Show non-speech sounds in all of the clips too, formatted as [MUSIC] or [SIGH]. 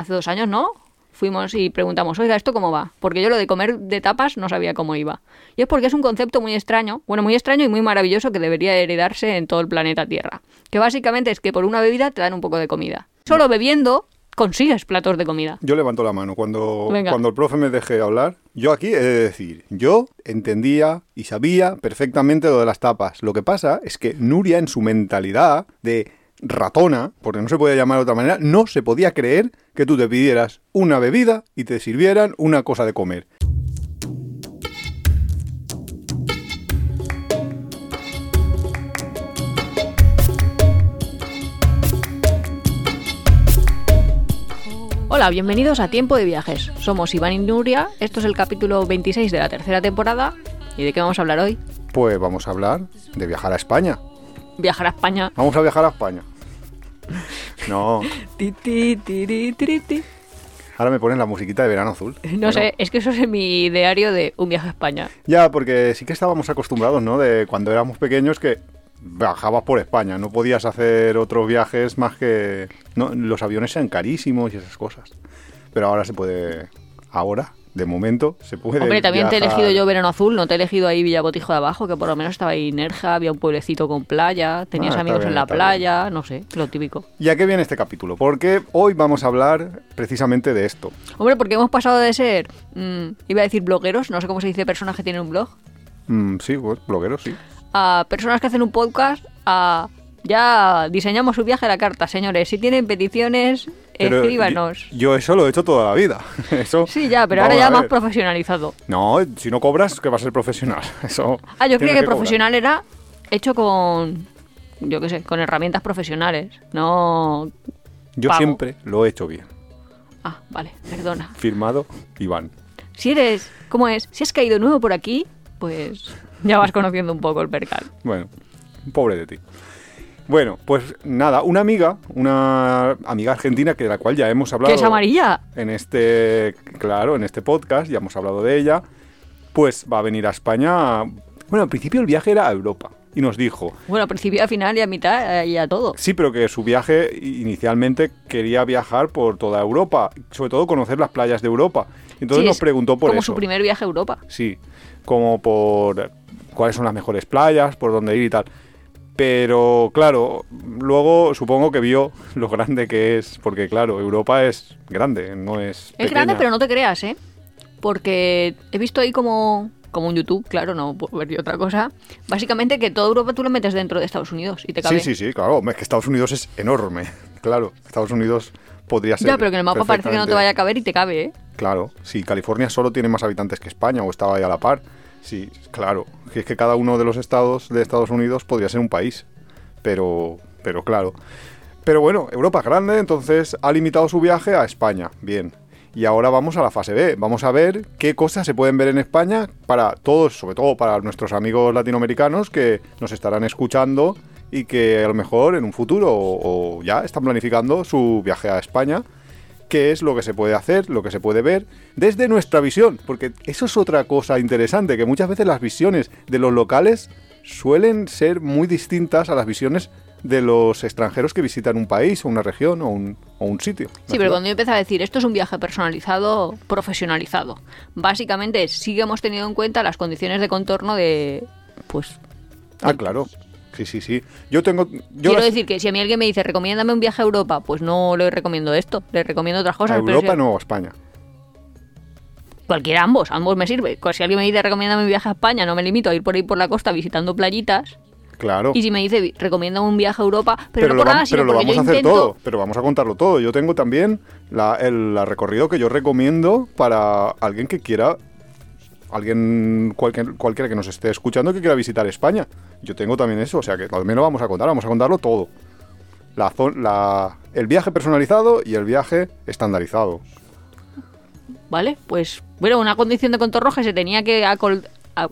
hace dos años, ¿no? Fuimos y preguntamos, oiga, ¿esto cómo va? Porque yo lo de comer de tapas no sabía cómo iba. Y es porque es un concepto muy extraño, bueno, muy extraño y muy maravilloso que debería heredarse en todo el planeta Tierra. Que básicamente es que por una bebida te dan un poco de comida. Solo bebiendo consigues platos de comida. Yo levanto la mano. Cuando, Venga. cuando el profe me deje hablar, yo aquí he de decir, yo entendía y sabía perfectamente lo de las tapas. Lo que pasa es que Nuria en su mentalidad de ratona, porque no se podía llamar de otra manera, no se podía creer que tú te pidieras una bebida y te sirvieran una cosa de comer. Hola, bienvenidos a Tiempo de Viajes. Somos Iván y Nuria, esto es el capítulo 26 de la tercera temporada. ¿Y de qué vamos a hablar hoy? Pues vamos a hablar de viajar a España. Viajar a España. Vamos a viajar a España. No, [LAUGHS] Ti, ti, ti. ahora me ponen la musiquita de verano azul. No Bueno, sé, es que eso es en mi diario de un viaje a España. Ya, porque sí que estábamos acostumbrados, ¿no? De cuando éramos pequeños que viajabas por España, no podías hacer otros viajes más que... No, los aviones eran carísimos y esas cosas. Pero ahora se puede... Ahora, de momento, se puede Hombre, también te he elegido yo Verano Azul, no te he elegido ahí Villabotijo de Abajo, que por lo menos estaba ahí Nerja, había un pueblecito con playa, tenías Ah, amigos bien, en la playa, no sé, lo típico. ¿Y a qué viene este capítulo? Porque hoy vamos a hablar precisamente de esto. Hombre, porque hemos pasado de ser, mm, iba a decir blogueros, no sé cómo se dice personas que tienen un blog, Mm, sí, pues, blogueros, sí. a personas que hacen un podcast, a ya diseñamos su viaje a la carta, señores. Si tienen peticiones, Pero escríbanos. Yo, eso lo he hecho toda la vida. [LAUGHS] Eso, Sí, ya, pero ahora ya más profesionalizado. No, si no cobras, que vas a ser profesional. [LAUGHS] Eso Ah, yo creía que profesional era hecho con, yo qué sé, con herramientas profesionales, no... Yo pago. siempre lo he hecho bien. Ah, vale, perdona. Firmado, Iván. Si eres, ¿cómo es? Si has caído nuevo por aquí, pues ya vas conociendo un poco el percal. Bueno, pobre de ti. Bueno, pues nada, una amiga, una amiga argentina que de la cual ya hemos hablado ¿Que es amarilla? en este, claro, en este podcast, ya hemos hablado de ella, pues va a venir a España. Bueno, al principio el viaje era a Europa y nos dijo, Bueno, a principio, a final y a mitad eh, y a todo. sí, pero que su viaje inicialmente quería viajar por toda Europa, sobre todo conocer las playas de Europa. Entonces Sí, nos preguntó por Como eso. su primer viaje a Europa. Sí, como por cuáles son las mejores playas, por dónde ir y tal. Pero claro, luego supongo que vio lo grande que es, porque claro, Europa es grande, no es... Es grande, pero no te creas, ¿eh? Porque he visto ahí como, como un YouTube, claro, no puedo ver yo otra cosa. Básicamente que toda Europa tú lo metes dentro de Estados Unidos y te cabe. Sí, sí, sí, claro, es que Estados Unidos es enorme, [LAUGHS] claro, Estados Unidos podría ser... Ya, pero que en el mapa parece que no te vaya a caber y te cabe, ¿eh? Claro, si California solo tiene más habitantes que España o estaba ahí a la par, sí, claro, es que cada uno de los estados de Estados Unidos podría ser un país, pero, pero claro. Pero bueno, Europa es grande, entonces ha limitado su viaje a España, bien. Y ahora vamos a la fase B, vamos a ver qué cosas se pueden ver en España para todos, sobre todo para nuestros amigos latinoamericanos que nos estarán escuchando y que a lo mejor en un futuro o ya están planificando su viaje a España qué es lo que se puede hacer, lo que se puede ver desde nuestra visión, porque eso es otra cosa interesante, que muchas veces las visiones de los locales suelen ser muy distintas a las visiones de los extranjeros que visitan un país o una región o un, o un sitio. Sí, pero ciudad. cuando yo empecé a decir esto es un viaje personalizado, profesionalizado, básicamente sí que hemos tenido en cuenta las condiciones de contorno de, pues, Ah, claro. Sí, sí, sí. Yo tengo... Yo quiero las- decir que si a mí alguien me dice recomiéndame un viaje a Europa, pues no le recomiendo esto, le recomiendo otras a cosas. pero Europa si- no, a España. Cualquiera, ambos, ambos me sirve. Pues si alguien me dice recomiéndame un viaje a España, no me limito a ir por ahí por la costa visitando playitas. Claro. Y si me dice recomienda un viaje a Europa, pero, no lo, por vam- nada, sino pero lo vamos yo a hacer intento... todo, pero vamos a contarlo todo. Yo tengo también la- el la recorrido que yo recomiendo para alguien que quiera, alguien cualquier, cualquiera que nos esté escuchando que quiera visitar España. Yo tengo también eso, o sea que también lo vamos a contar, vamos a contarlo todo. La, la- el viaje personalizado y el viaje estandarizado. Vale, pues bueno, una condición de contorno que se tenía que acol- a-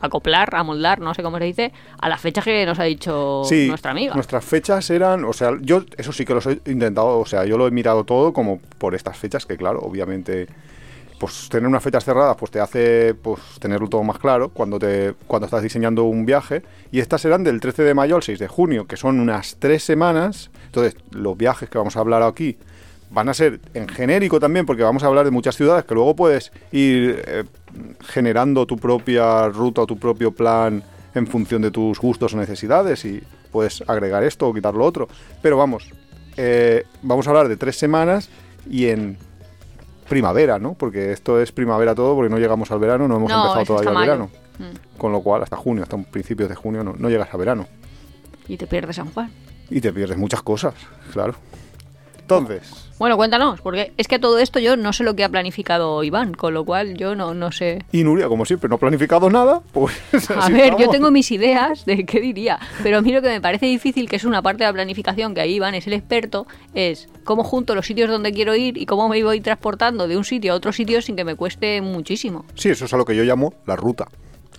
acoplar, amoldar, no sé cómo se dice, a las fechas que nos ha dicho Sí, nuestra amiga. nuestras fechas eran, o sea, yo eso sí que los he intentado, o sea, yo lo he mirado todo como por estas fechas que claro, obviamente pues tener unas fechas cerradas pues te hace pues tenerlo todo más claro cuando te cuando estás diseñando un viaje y estas eran del 13 de mayo al 6 de junio, que son unas tres semanas. Entonces, los viajes que vamos a hablar aquí van a ser en genérico también, porque vamos a hablar de muchas ciudades que luego puedes ir eh, generando tu propia ruta o tu propio plan en función de tus gustos o necesidades y puedes agregar esto o quitar lo otro. Pero vamos, eh, vamos a hablar de tres semanas y en primavera, ¿no? Porque esto es primavera todo, porque no llegamos al verano, no hemos No, empezado todavía el verano. Mm. Con lo cual, hasta junio, hasta principios de junio, no, no llegas a verano. Y te pierdes San Juan. Y te pierdes muchas cosas, claro. Entonces, Bueno, cuéntanos, porque es que todo esto yo no sé lo que ha planificado Iván, con lo cual yo no, no sé. y Nuria, como siempre, no ha planificado nada, pues... [LAUGHS] A ver, yo tengo mis ideas de qué diría, pero a mí lo que me parece difícil, que es una parte de la planificación, que ahí Iván es el experto, es cómo junto los sitios donde quiero ir y cómo me voy transportando de un sitio a otro sitio sin que me cueste muchísimo. Sí, eso es a lo que yo llamo la ruta,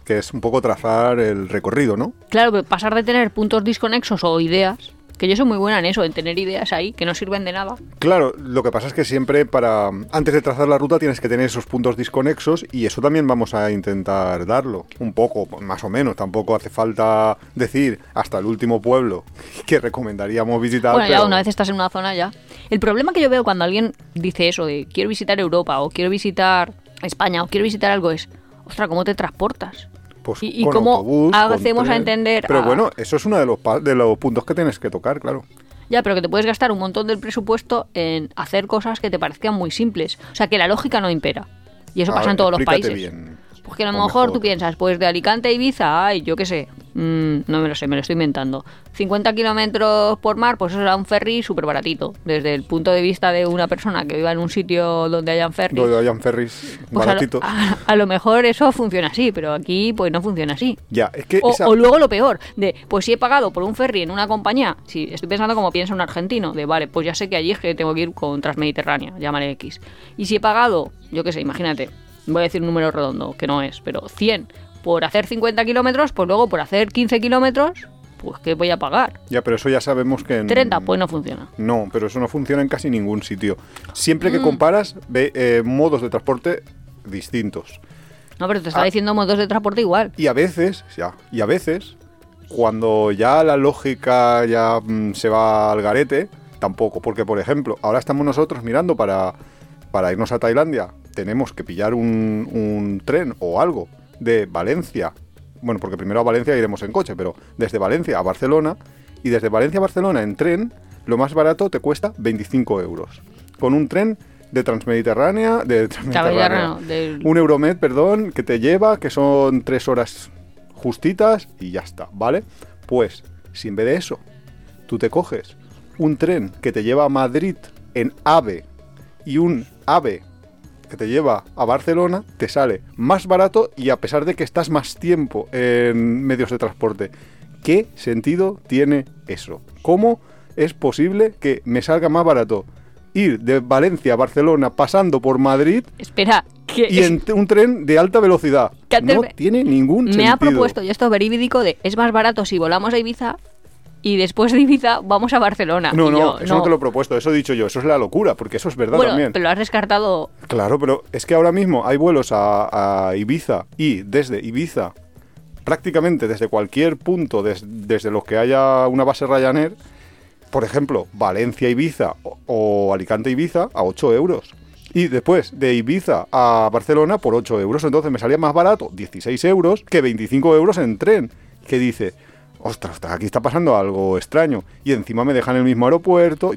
que es un poco trazar el recorrido, ¿no? Claro, pero pasar de tener puntos disconexos o ideas, que yo soy muy buena en eso, en tener ideas ahí que no sirven de nada. Claro, lo que pasa es que siempre para antes de trazar la ruta tienes que tener esos puntos disconexos y eso también vamos a intentar darlo, un poco, más o menos, tampoco hace falta decir hasta el último pueblo [LAUGHS] que recomendaríamos visitar. Bueno, ya pero- una vez estás en una zona ya. El problema que yo veo cuando alguien dice eso de quiero visitar Europa o quiero visitar España o quiero visitar algo es, ostras, ¿cómo te transportas? Pues ¿Y- y con cómo autobús, con hacemos a entender Pero a- bueno, eso es uno de los, de los puntos que tienes que tocar, claro. Ya, pero que te puedes gastar un montón del presupuesto en hacer cosas que te parezcan muy simples. O sea, que la lógica no impera. Y eso A pasa ver, en todos los países. bien. Porque a lo mejor, mejor. tú piensas, pues de Alicante a Ibiza, ay, yo qué sé, mm, no me lo sé, me lo estoy inventando. 50 kilómetros por mar, pues eso será un ferry súper baratito. Desde el punto de vista de una persona que viva en un sitio donde hayan ferries. Donde hayan ferries Pues a lo, baratitos. a- a lo mejor eso funciona así, pero aquí pues no funciona así. Ya, es que O, esa- o luego lo peor, de pues si he pagado por un ferry en una compañía, si estoy pensando como piensa un argentino, de vale, pues ya sé que allí es que tengo que ir con Transmediterránea, llámale X. Y si he pagado, yo qué sé, imagínate, voy a decir un número redondo, que no es, pero 100 por hacer 50 kilómetros, pues luego por hacer 15 kilómetros, pues ¿qué voy a pagar? ya, pero eso ya sabemos que en- 30, pues no funciona. No, pero eso no funciona en casi ningún sitio. Siempre Mm. que comparas, ve eh, modos de transporte distintos. No, pero te está Ah. diciendo modos de transporte igual. Y a veces, ya, y a veces, cuando ya la lógica ya mm, se va al garete, tampoco. Porque, por ejemplo, ahora estamos nosotros mirando para, para irnos a Tailandia. Tenemos que pillar un, un tren o algo de Valencia. Bueno, porque primero a Valencia iremos en coche, pero desde Valencia a Barcelona. Y desde Valencia a Barcelona en tren, lo más barato te cuesta 25 euros. Con un tren de Transmediterránea, de Transmediterránea, del- un Euromed, perdón, que te lleva, que son tres horas justitas y ya está, ¿vale? Pues, si en vez de eso, tú te coges un tren que te lleva a Madrid en AVE y un AVE que te lleva a Barcelona, te sale más barato y a pesar de que estás más tiempo en medios de transporte. ¿Qué sentido tiene eso? ¿Cómo es posible que me salga más barato ir de Valencia a Barcelona pasando por Madrid Espera, que y en un tren de alta velocidad. Que No me- tiene ningún me sentido. ha propuesto, y esto es verídico, de es más barato si volamos a Ibiza y después de Ibiza vamos a Barcelona. No, no, yo, eso no. te lo he propuesto, eso he dicho yo, eso es la locura, porque eso es verdad Bueno, también. pero lo has descartado. Claro, pero es que ahora mismo hay vuelos a, a Ibiza y desde Ibiza, prácticamente desde cualquier punto, des- desde los que haya una base Ryanair, por ejemplo, Valencia-Ibiza o, o Alicante-Ibiza a 8 euros. Y después de Ibiza a Barcelona por 8 euros. Entonces me salía más barato 16 euros que 25 euros en tren. Que dice, ostras, aquí está pasando algo extraño. Y encima me dejan en el mismo aeropuerto.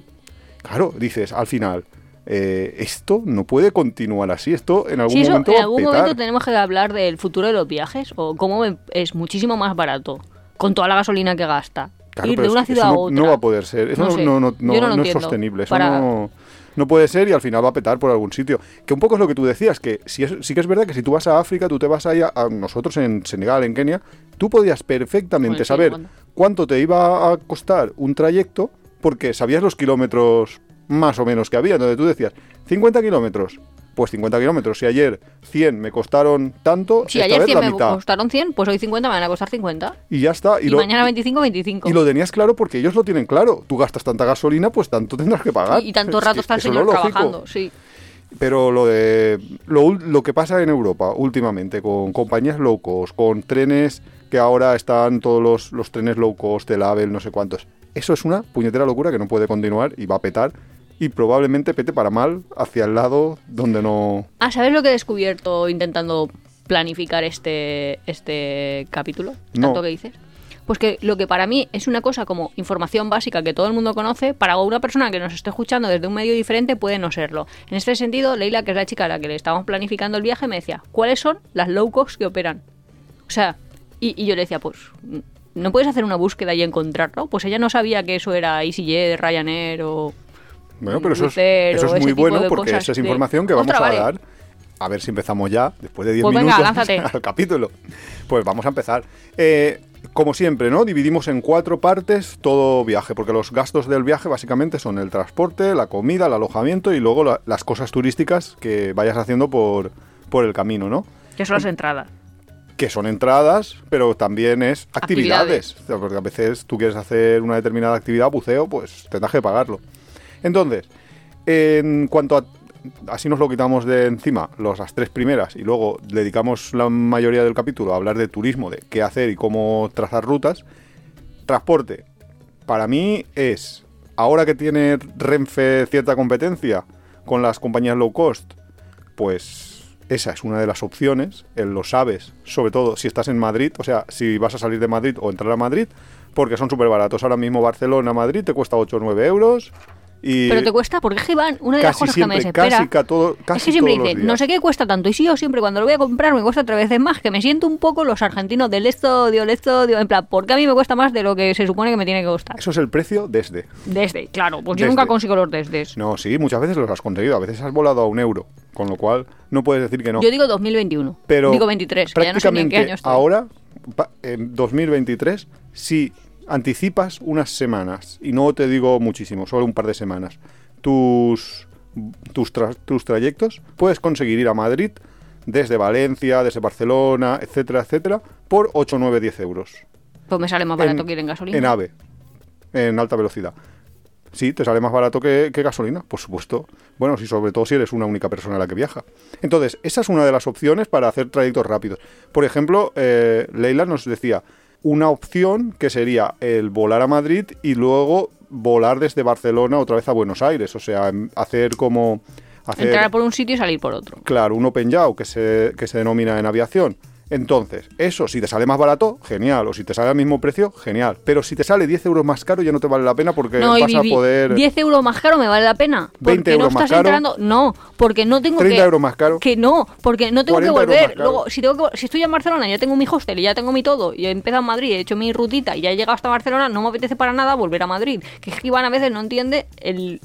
Claro, dices, al final, eh, esto no puede continuar así. Esto en algún Sí, eso, momento en va a algún petar. momento tenemos que hablar del futuro de los viajes o cómo es muchísimo más barato con toda la gasolina que gasta. Claro, ir de una ciudad a otra. no va a poder ser. Eso No no, sé, no, no, no- es entiendo. sostenible. Eso Para- no, no puede ser y al final va a petar por algún sitio. Que un poco es lo que tú decías, que si es- sí que es verdad que si tú vas a África, tú te vas ahí a, nosotros en Senegal, en Kenia, tú podías perfectamente saber cuánto te iba a costar un trayecto porque sabías los kilómetros más o menos que había, donde tú decías 50 kilómetros. Pues 50 kilómetros. Si ayer 100 me costaron tanto, Si esta ayer vez 100 la me mitad. costaron 100, pues hoy 50 me van a costar 50. Y ya está. Y, lo- mañana 25, 25. y lo tenías claro porque ellos lo tienen claro. Tú gastas tanta gasolina, pues tanto tendrás que pagar. Y, y tanto Es rato que está el es señor trabajando, sí. Pero lo de lo, lo que pasa en Europa últimamente con compañías low cost, con trenes que ahora están todos los, los trenes low cost, el AVE, no sé cuántos. Eso es una puñetera locura que no puede continuar y va a petar y probablemente pete para mal hacia el lado donde no... Ah, ¿sabes lo que he descubierto intentando planificar este, este capítulo? No. Tanto que dices. Pues que lo que para mí es una cosa como información básica que todo el mundo conoce, para una persona que nos esté escuchando desde un medio diferente puede no serlo. En este sentido, Leila, que es la chica a la que le estábamos planificando el viaje, me decía, ¿cuáles son las low cost que operan? O sea, y, y yo le decía, pues, ¿no puedes hacer una búsqueda y encontrarlo? Pues ella no sabía que eso era EasyJet, Ryanair o... Bueno, pero eso es, eso es muy bueno porque cosas esa es de- información que vamos a vale. dar. A ver si empezamos ya, después de 10 Pues minutos, [LAUGHS] al capítulo. Pues vamos a empezar. Eh, como siempre, ¿no? Dividimos en cuatro partes todo viaje, porque los gastos del viaje básicamente son el transporte, la comida, el alojamiento y luego la- las cosas turísticas que vayas haciendo por, por el camino, ¿no? Que son las entradas. que son entradas, pero también es actividades. Actividades. O sea, Porque a veces tú quieres hacer una determinada actividad, buceo, pues tendrás que pagarlo. Entonces, en cuanto a... Así nos lo quitamos de encima, las tres primeras, y luego dedicamos la mayoría del capítulo a hablar de turismo, de qué hacer y cómo trazar rutas. Transporte, para mí es, ahora que tiene Renfe cierta competencia con las compañías low cost, pues esa es una de las opciones, lo sabes, sobre todo si estás en Madrid, o sea, si vas a salir de Madrid o entrar a Madrid, porque son súper baratos. Ahora mismo Barcelona, Madrid te cuesta 8 o 9 euros y Pero te cuesta, porque es que una de las cosas que me desespera casi, es que siempre dicen, no sé qué cuesta tanto. Y si yo siempre cuando lo voy a comprar me cuesta tres veces más, que me siento un poco los argentinos del estudio, el estudio, en plan, ¿por qué a mí me cuesta más de lo que se supone que me tiene que costar? Eso es el precio desde. Desde, claro, pues yo Desde. nunca consigo los desdes. No, sí, muchas veces los has conseguido, a veces has volado a un euro, con lo cual no puedes decir que no. Yo digo 2021, Pero digo 23, que ya no sé ni en prácticamente qué año estoy. ahora, en 2023, si anticipas unas semanas, y no te digo muchísimo, solo un par de semanas, tus, tus, tra- tus trayectos, puedes conseguir ir a Madrid desde Valencia, desde Barcelona, etcétera, etcétera, por 8, 9, 10 euros. Pues me sale más barato en- que ir en gasolina. En AVE, en alta velocidad. Sí, te sale más barato que, que gasolina, por supuesto. Bueno, si sobre todo si eres una única persona la que viaja. Entonces, esa es una de las opciones para hacer trayectos rápidos. Por ejemplo, eh, Leila nos decía una opción que sería el volar a Madrid y luego volar desde Barcelona otra vez a Buenos Aires. O sea, em, hacer como... Hacer, Entrar por un sitio y salir por otro. Claro, un open yaw que se, que se denomina en aviación. Entonces, eso, si te sale más barato, genial. O si te sale al mismo precio, genial. Pero si te sale 10 euros más caro, ya no te vale la pena porque No, vas a poder. 10 euros más caro me vale la pena. 20 Porque no euros más estás caro. entrando. No, porque no tengo 30 que. euros más caro. Que no, porque no tengo que 40 euros volver. Luego, si, tengo que- si estoy en Barcelona, ya tengo mi hostel y ya tengo mi todo, y he empezado en Madrid, he hecho mi rutita y ya he llegado hasta Barcelona, no me apetece para nada volver a Madrid. Que es que Iván a veces no entiende el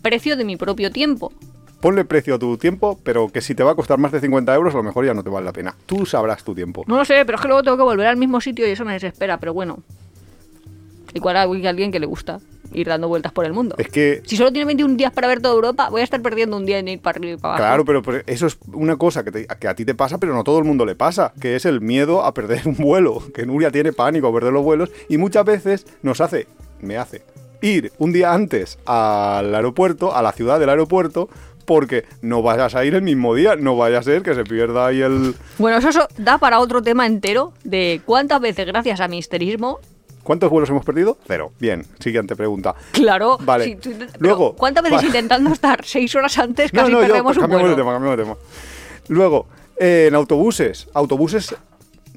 precio de mi propio tiempo. Ponle precio a tu tiempo, pero que si te va a costar más de 50 euros, a lo mejor ya no te vale la pena. Tú sabrás tu tiempo. No lo sé, pero es que luego tengo que volver al mismo sitio y eso me desespera, pero bueno. Igual hay alguien que le gusta ir dando vueltas por el mundo. Es que Si solo tiene 21 días para ver toda Europa, voy a estar perdiendo un día en ir para arriba y para abajo. Claro, pero, pero eso es una cosa que, te- que a ti te pasa, pero no a todo el mundo le pasa, que es el miedo a perder un vuelo, que Nuria tiene pánico a perder los vuelos y muchas veces nos hace, me hace, ir un día antes al aeropuerto, a la ciudad del aeropuerto, porque no vayas a ir el mismo día, no vaya a ser que se pierda ahí el... Bueno, eso, eso da para otro tema entero de cuántas veces, gracias a mi histerismo, ¿Cuántos vuelos hemos perdido? Cero. Bien, siguiente pregunta. claro, Vale. tú- Luego, ¿cuántas veces intentando estar seis horas antes [LAUGHS] casi no, yo, perdemos pues un cambiamos de vuelo? tema, cambiamos de tema. Luego, eh, en autobuses. Autobuses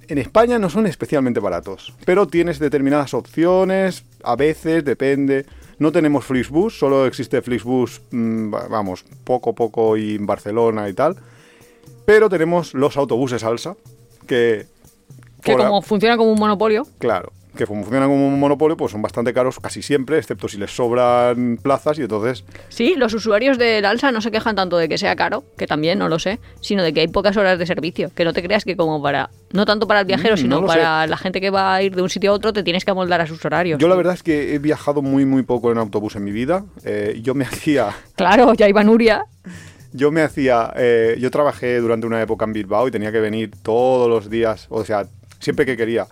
en España no son especialmente baratos, pero tienes determinadas opciones, a veces, depende. No tenemos Flixbus, solo existe Flixbus, mm, va- vamos, poco, poco y en Barcelona y tal. Pero tenemos los autobuses alsa, que... Que a- como funciona como un monopolio. Claro, que como funcionan como un monopolio, pues son bastante caros casi siempre, excepto si les sobran plazas y entonces Sí, los usuarios del Alsa no se quejan tanto de que sea caro, que también no lo sé, sino de que hay pocas horas de servicio. Que no te creas que como para, no tanto para el viajero, Mm, sino no para la gente que va a ir de un sitio a otro, te tienes que amoldar a sus horarios. Yo la verdad es que he viajado muy muy poco en autobús en mi vida. Eh, yo me [LAUGHS] hacía, Claro, ya iba Nuria. yo me hacía, eh, yo trabajé durante una época en Bilbao y tenía que venir todos los días, o sea, siempre que quería,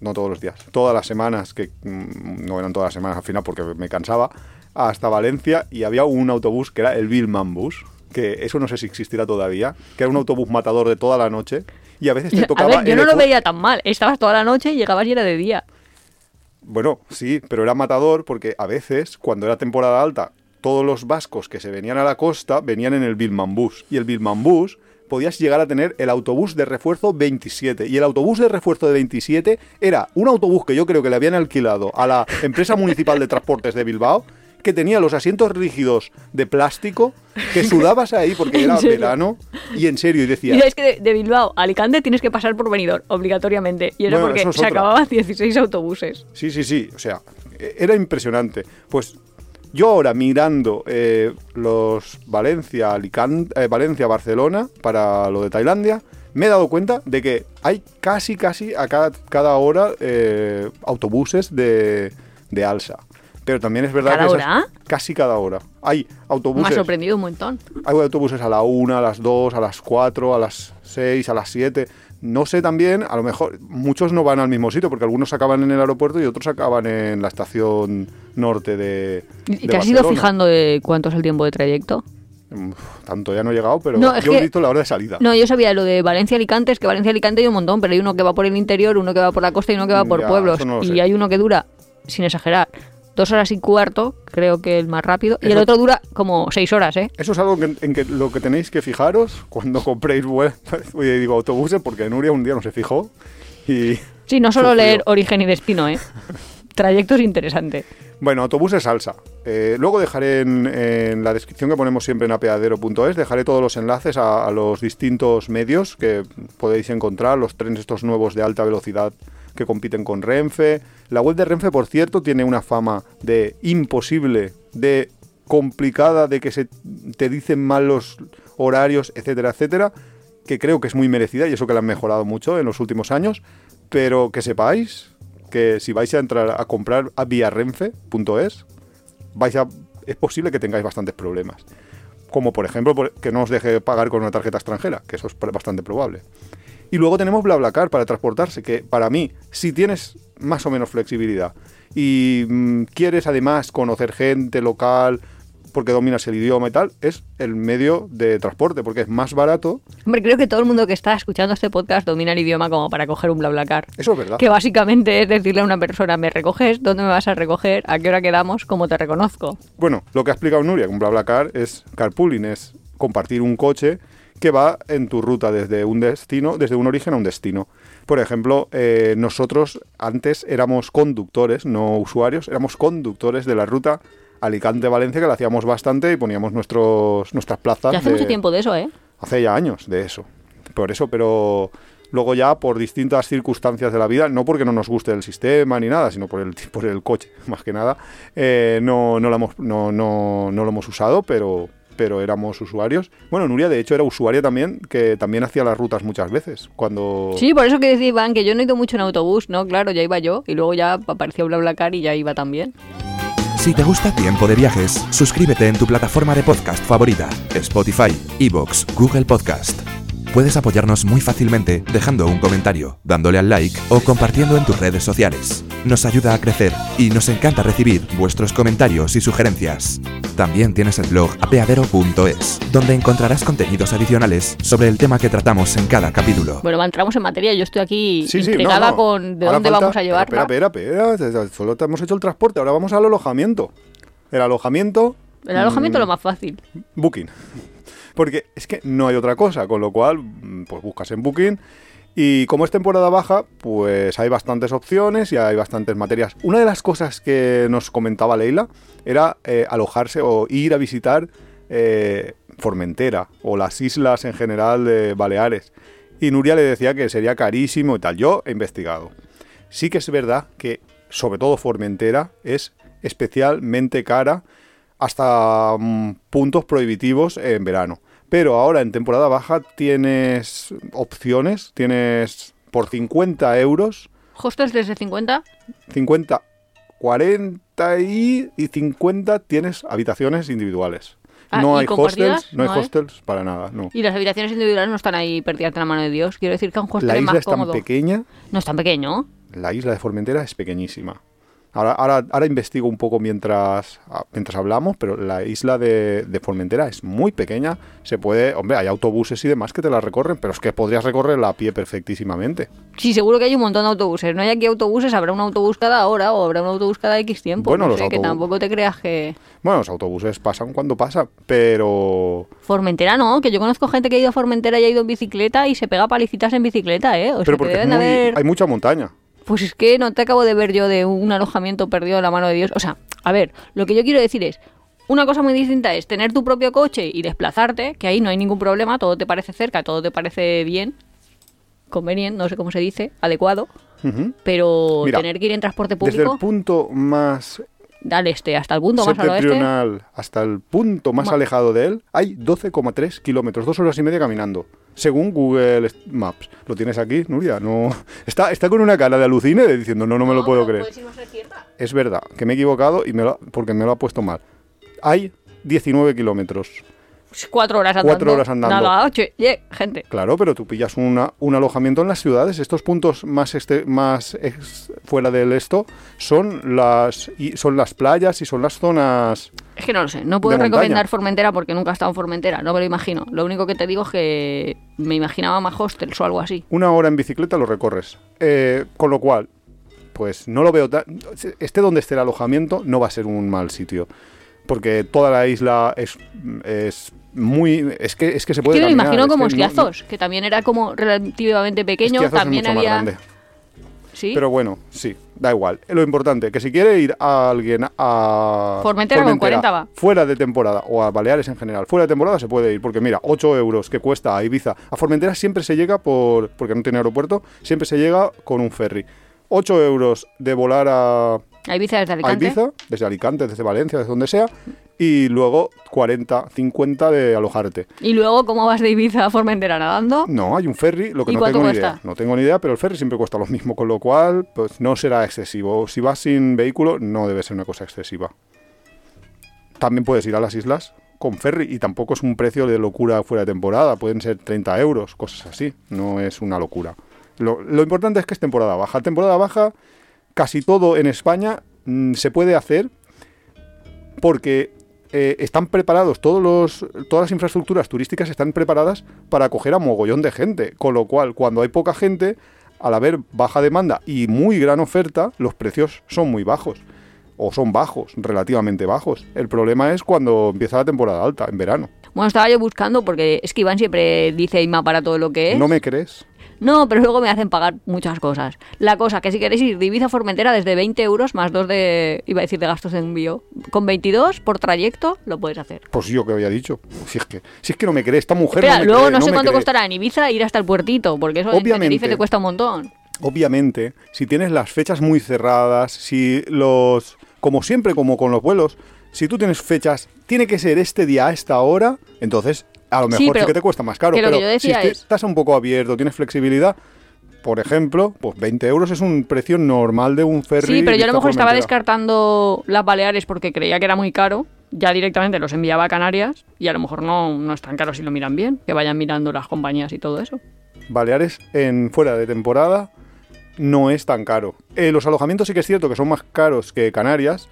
no todos los días, todas las semanas, que mm, no eran todas las semanas al final porque me cansaba, hasta Valencia y había un autobús que era el Bilman Bus, que eso no sé si existirá todavía, que era un autobús matador de toda la noche y a veces te A tocaba... ver, yo no lo veía tan mal. Estabas toda la noche y llegabas y era de día. Bueno, sí, pero era matador porque a veces, cuando era temporada alta, todos los vascos que se venían a la costa venían en el Bilman Bus. Y el Bilman Bus podías llegar a tener el autobús de refuerzo 27. Y el autobús de refuerzo de 27 era un autobús que yo creo que le habían alquilado a la empresa municipal de transportes de Bilbao, que tenía los asientos rígidos de plástico, que sudabas ahí porque [LAUGHS] ¿En era verano, y en serio, y Y decías, es que de, de Bilbao a Alicante tienes que pasar por Benidorm, obligatoriamente. Y Bueno, porque es se acababan 16 autobuses. Sí, sí, sí. O sea, e- era impresionante. Pues yo ahora mirando eh, los Valencia, Alicante, eh, Valencia, Barcelona para lo de Tailandia, me he dado cuenta de que hay casi, casi a cada, cada hora eh, autobuses de, de alza. Pero también es verdad ¿Cada que esas- hora? casi cada hora. Hay Me ha autobuses. sorprendido un montón. Hay autobuses a la 1, a las 2, a las 4, a las 6, a las 7. No sé también, a lo mejor muchos no van al mismo sitio porque algunos acaban en el aeropuerto y otros acaban en la estación norte de. ¿Y de ¿Te has ido fijando de cuánto es el tiempo de trayecto? Uf, Tanto ya no he llegado, pero No, yo he visto la hora de salida. No, yo sabía lo de Valencia-Alicante, es que Valencia-Alicante hay un montón, pero hay uno que va por el interior, uno que va por la costa y uno que va por Ya, pueblos. no y sé. hay uno que dura, sin exagerar, dos horas y cuarto, creo que el más rápido, y el otro dura como seis horas, ¿eh? Eso es algo que- en que lo que tenéis que fijaros cuando compréis [LAUGHS] oye, digo autobuses, porque Nuria un día no se fijó y Sí, no solo Sufrió. leer origen y destino, ¿eh? [LAUGHS] Trayecto es interesante. Bueno, autobuses salsa. Eh, luego dejaré en, en la descripción que ponemos siempre en apeadero.es, dejaré todos los enlaces a, a los distintos medios que podéis encontrar, los trenes estos nuevos de alta velocidad que compiten con Renfe. La web de Renfe, por cierto, tiene una fama de imposible, de complicada, de que se te dicen mal los horarios, etcétera, etcétera, que creo que es muy merecida y eso que la han mejorado mucho en los últimos años, pero que sepáis que si vais a entrar a comprar a viarenfe.es, vais a es posible que tengáis bastantes problemas. Como por ejemplo que no os deje pagar con una tarjeta extranjera, que eso es bastante probable. Y luego tenemos BlaBlaCar para transportarse, que para mí, si tienes más o menos flexibilidad y mm, quieres además conocer gente local, porque dominas el idioma y tal, es el medio de transporte, porque es más barato. Hombre, creo que todo el mundo que está escuchando este podcast domina el idioma como para coger un BlaBlaCar. Eso es verdad. Que básicamente es decirle a una persona, ¿me recoges? ¿Dónde me vas a recoger? ¿A qué hora quedamos? ¿Cómo te reconozco? Bueno, lo que ha explicado Nuria con BlaBlaCar es carpooling, es compartir un coche que va en tu ruta desde un destino, desde un origen a un destino. Por ejemplo, eh, nosotros antes éramos conductores, no usuarios, éramos conductores de la ruta Alicante-Valencia, que la hacíamos bastante y poníamos nuestros, nuestras plazas. Ya hace de- mucho tiempo de eso, ¿eh? Hace ya años de eso. Por eso, pero luego ya por distintas circunstancias de la vida, no porque no nos guste el sistema ni nada, sino por el, [LAUGHS] por el coche, más que nada, eh, no, no, lo hemos, no, no, no lo hemos usado, pero, pero éramos usuarios. Bueno, Nuria, de hecho, era usuaria también, que también hacía las rutas muchas veces. Cuando... Sí, por eso que decía Iván que yo no he ido mucho en autobús, ¿no? Claro, ya iba yo y luego ya apareció BlaBlaCar y ya iba también. Si te gusta Tiempo de Viajes, suscríbete en tu plataforma de podcast favorita, Spotify, Evox, Google Podcast. Puedes apoyarnos muy fácilmente dejando un comentario, dándole al like o compartiendo en tus redes sociales. Nos ayuda a crecer y nos encanta recibir vuestros comentarios y sugerencias. También tienes el blog apeadero.es, donde encontrarás contenidos adicionales sobre el tema que tratamos en cada capítulo. Bueno, entramos en materia. Yo estoy aquí Sí, sí, no, intrigada no. con de Ahora dónde falta- vamos a llevarla. Espera, espera, espera. Solo te hemos hecho el transporte, ahora vamos al alojamiento. El alojamiento El alojamiento Mm. es lo más fácil. Booking. Porque es que no hay otra cosa, con lo cual, mm, pues buscas en Booking. Y como es temporada baja, pues hay bastantes opciones y hay bastantes materias. Una de las cosas que nos comentaba Leila era eh, alojarse o ir a visitar eh, Formentera o las islas en general de Baleares. Y Nuria le decía que sería carísimo y tal. Yo he investigado. Sí que es verdad que, sobre todo Formentera, es especialmente cara hasta mm, puntos prohibitivos en verano. Pero ahora en temporada baja tienes opciones, tienes por 50 euros, Hostels desde 50. 50, 40 y, y 50 tienes habitaciones individuales. Ah, no ¿y hay hostels, no hay ¿No hay? hostels para nada, no. Y las habitaciones individuales no están ahí perdidas de la mano de Dios. Quiero decir que un hostel La es isla más es tan cómodo. pequeña, No es tan pequeño. la isla de Formentera es pequeñísima. Ahora, ahora, ahora investigo un poco mientras, ah, mientras hablamos, pero la isla de, de Formentera es muy pequeña. Se puede, hombre, hay autobuses y demás que te la recorren, pero es que podrías recorrerla a pie perfectísimamente. Sí, seguro que hay un montón de autobuses. No hay aquí autobuses, habrá un autobús cada hora o habrá un autobús cada X tiempo. Bueno, no los sé, que tampoco te creas que... Bueno, los autobuses pasan cuando pasan, pero... Formentera no, que yo conozco gente que ha ido a Formentera y ha ido en bicicleta y se pega palicitas en bicicleta, ¿eh? O pero que porque es deben de muy- haber... hay mucha montaña. Pues es que no te acabo de ver yo de un alojamiento perdido de la mano de Dios. O sea, a ver, lo que yo quiero decir es, una cosa muy distinta es tener tu propio coche y desplazarte, que ahí no hay ningún problema, todo te parece cerca, todo te parece bien, conveniente, no sé cómo se dice, adecuado, pero Mira, tener que ir en transporte Desde público el punto más al este hasta el punto más al oeste. septentrional hasta el punto más Ma- alejado de él, hay 12,3 kilómetros, dos horas y media caminando. Según Google Maps. ¿Lo tienes aquí, Nuria? No. [LAUGHS] Está, está con una cara de alucine de diciendo, no, no me lo puedo creer. Es verdad, que me he equivocado y me lo, porque me lo ha puesto mal. Hay 19 kilómetros. Cuatro horas andando. Cuatro horas andando. Nada, ocho. Yeah, gente. Claro, pero tú pillas una, un alojamiento en las ciudades. Estos puntos más, este, más ex- fuera del esto son las, y son las playas y son las zonas... Es que no lo sé, no puedo montaña. recomendar Formentera porque nunca he estado en Formentera, no me lo imagino. Lo único que te digo es que me imaginaba más hostels o algo así. Una hora en bicicleta lo recorres. Eh, con lo cual, pues no lo veo tan... Esté donde esté el alojamiento, no va a ser un mal sitio. Porque toda la isla es, es muy... Es que, es que se puede Yo me lo caminar, imagino es como que no- Esquiazos, que también era como relativamente pequeño, es también había... Sí, Pero bueno, sí, da igual. Lo importante, que si quiere ir a alguien a Formentera con 40 va. fuera de temporada, o a Baleares en general, fuera de temporada se puede ir, porque mira, 8 euros que cuesta a Ibiza. A Formentera siempre se llega por, porque no tiene aeropuerto, siempre se llega con un ferry. 8 euros de volar a, a Ibiza desde a Alicante. Ibiza, desde Alicante, desde Valencia, desde donde sea, y luego 40, 50 de alojarte. Y luego, ¿cómo vas de Ibiza a Formentera nadando? No, hay un ferry, lo que ¿Y no tengo ni cuesta? idea. No tengo ni idea, pero el ferry siempre cuesta lo mismo, con lo cual, pues no será excesivo. Si vas sin vehículo, no debe ser una cosa excesiva. También puedes ir a las islas con ferry y tampoco es un precio de locura fuera de temporada. Pueden ser 30 euros, cosas así. No es una locura. Lo, lo importante es que es temporada baja. Temporada baja, casi todo en España mm, se puede hacer porque eh, están preparados, todos los, todas las infraestructuras turísticas están preparadas para acoger a mogollón de gente. Con lo cual, cuando hay poca gente, al haber baja demanda y muy gran oferta, los precios son muy bajos. O son bajos, relativamente bajos. El problema es cuando empieza la temporada alta, en verano. Bueno, estaba yo buscando porque es que Iván siempre dice IMA para todo lo que es. ¿No me crees? No, pero luego me hacen pagar muchas cosas. La cosa, que si queréis ir de Ibiza a Formentera desde 20 euros más dos de, iba a decir, de gastos de envío, con 22 por trayecto lo puedes hacer. Pues yo que había dicho. [LAUGHS] Si es que, si es que no me crees, esta mujer Espera, no me luego cree, no sé cuánto cree. costará en Ibiza ir hasta el puertito, porque eso en Obviamente. Tenerife te cuesta un montón. Obviamente, si tienes las fechas muy cerradas, si los... Como siempre, como con los vuelos, si tú tienes fechas, tiene que ser este día a esta hora, entonces a lo mejor sí, que te cuesta más caro. que que pero si es- estás un poco abierto, tienes flexibilidad, por ejemplo, pues 20 euros es un precio normal de un ferry. Sí, pero yo a lo mejor estaba descartando las Baleares porque creía que era muy caro. Ya directamente los enviaba a Canarias y a lo mejor no, no es tan caro si lo miran bien, que vayan mirando las compañías y todo eso. Baleares en fuera de temporada no es tan caro. Eh, los alojamientos sí que es cierto que son más caros que Canarias,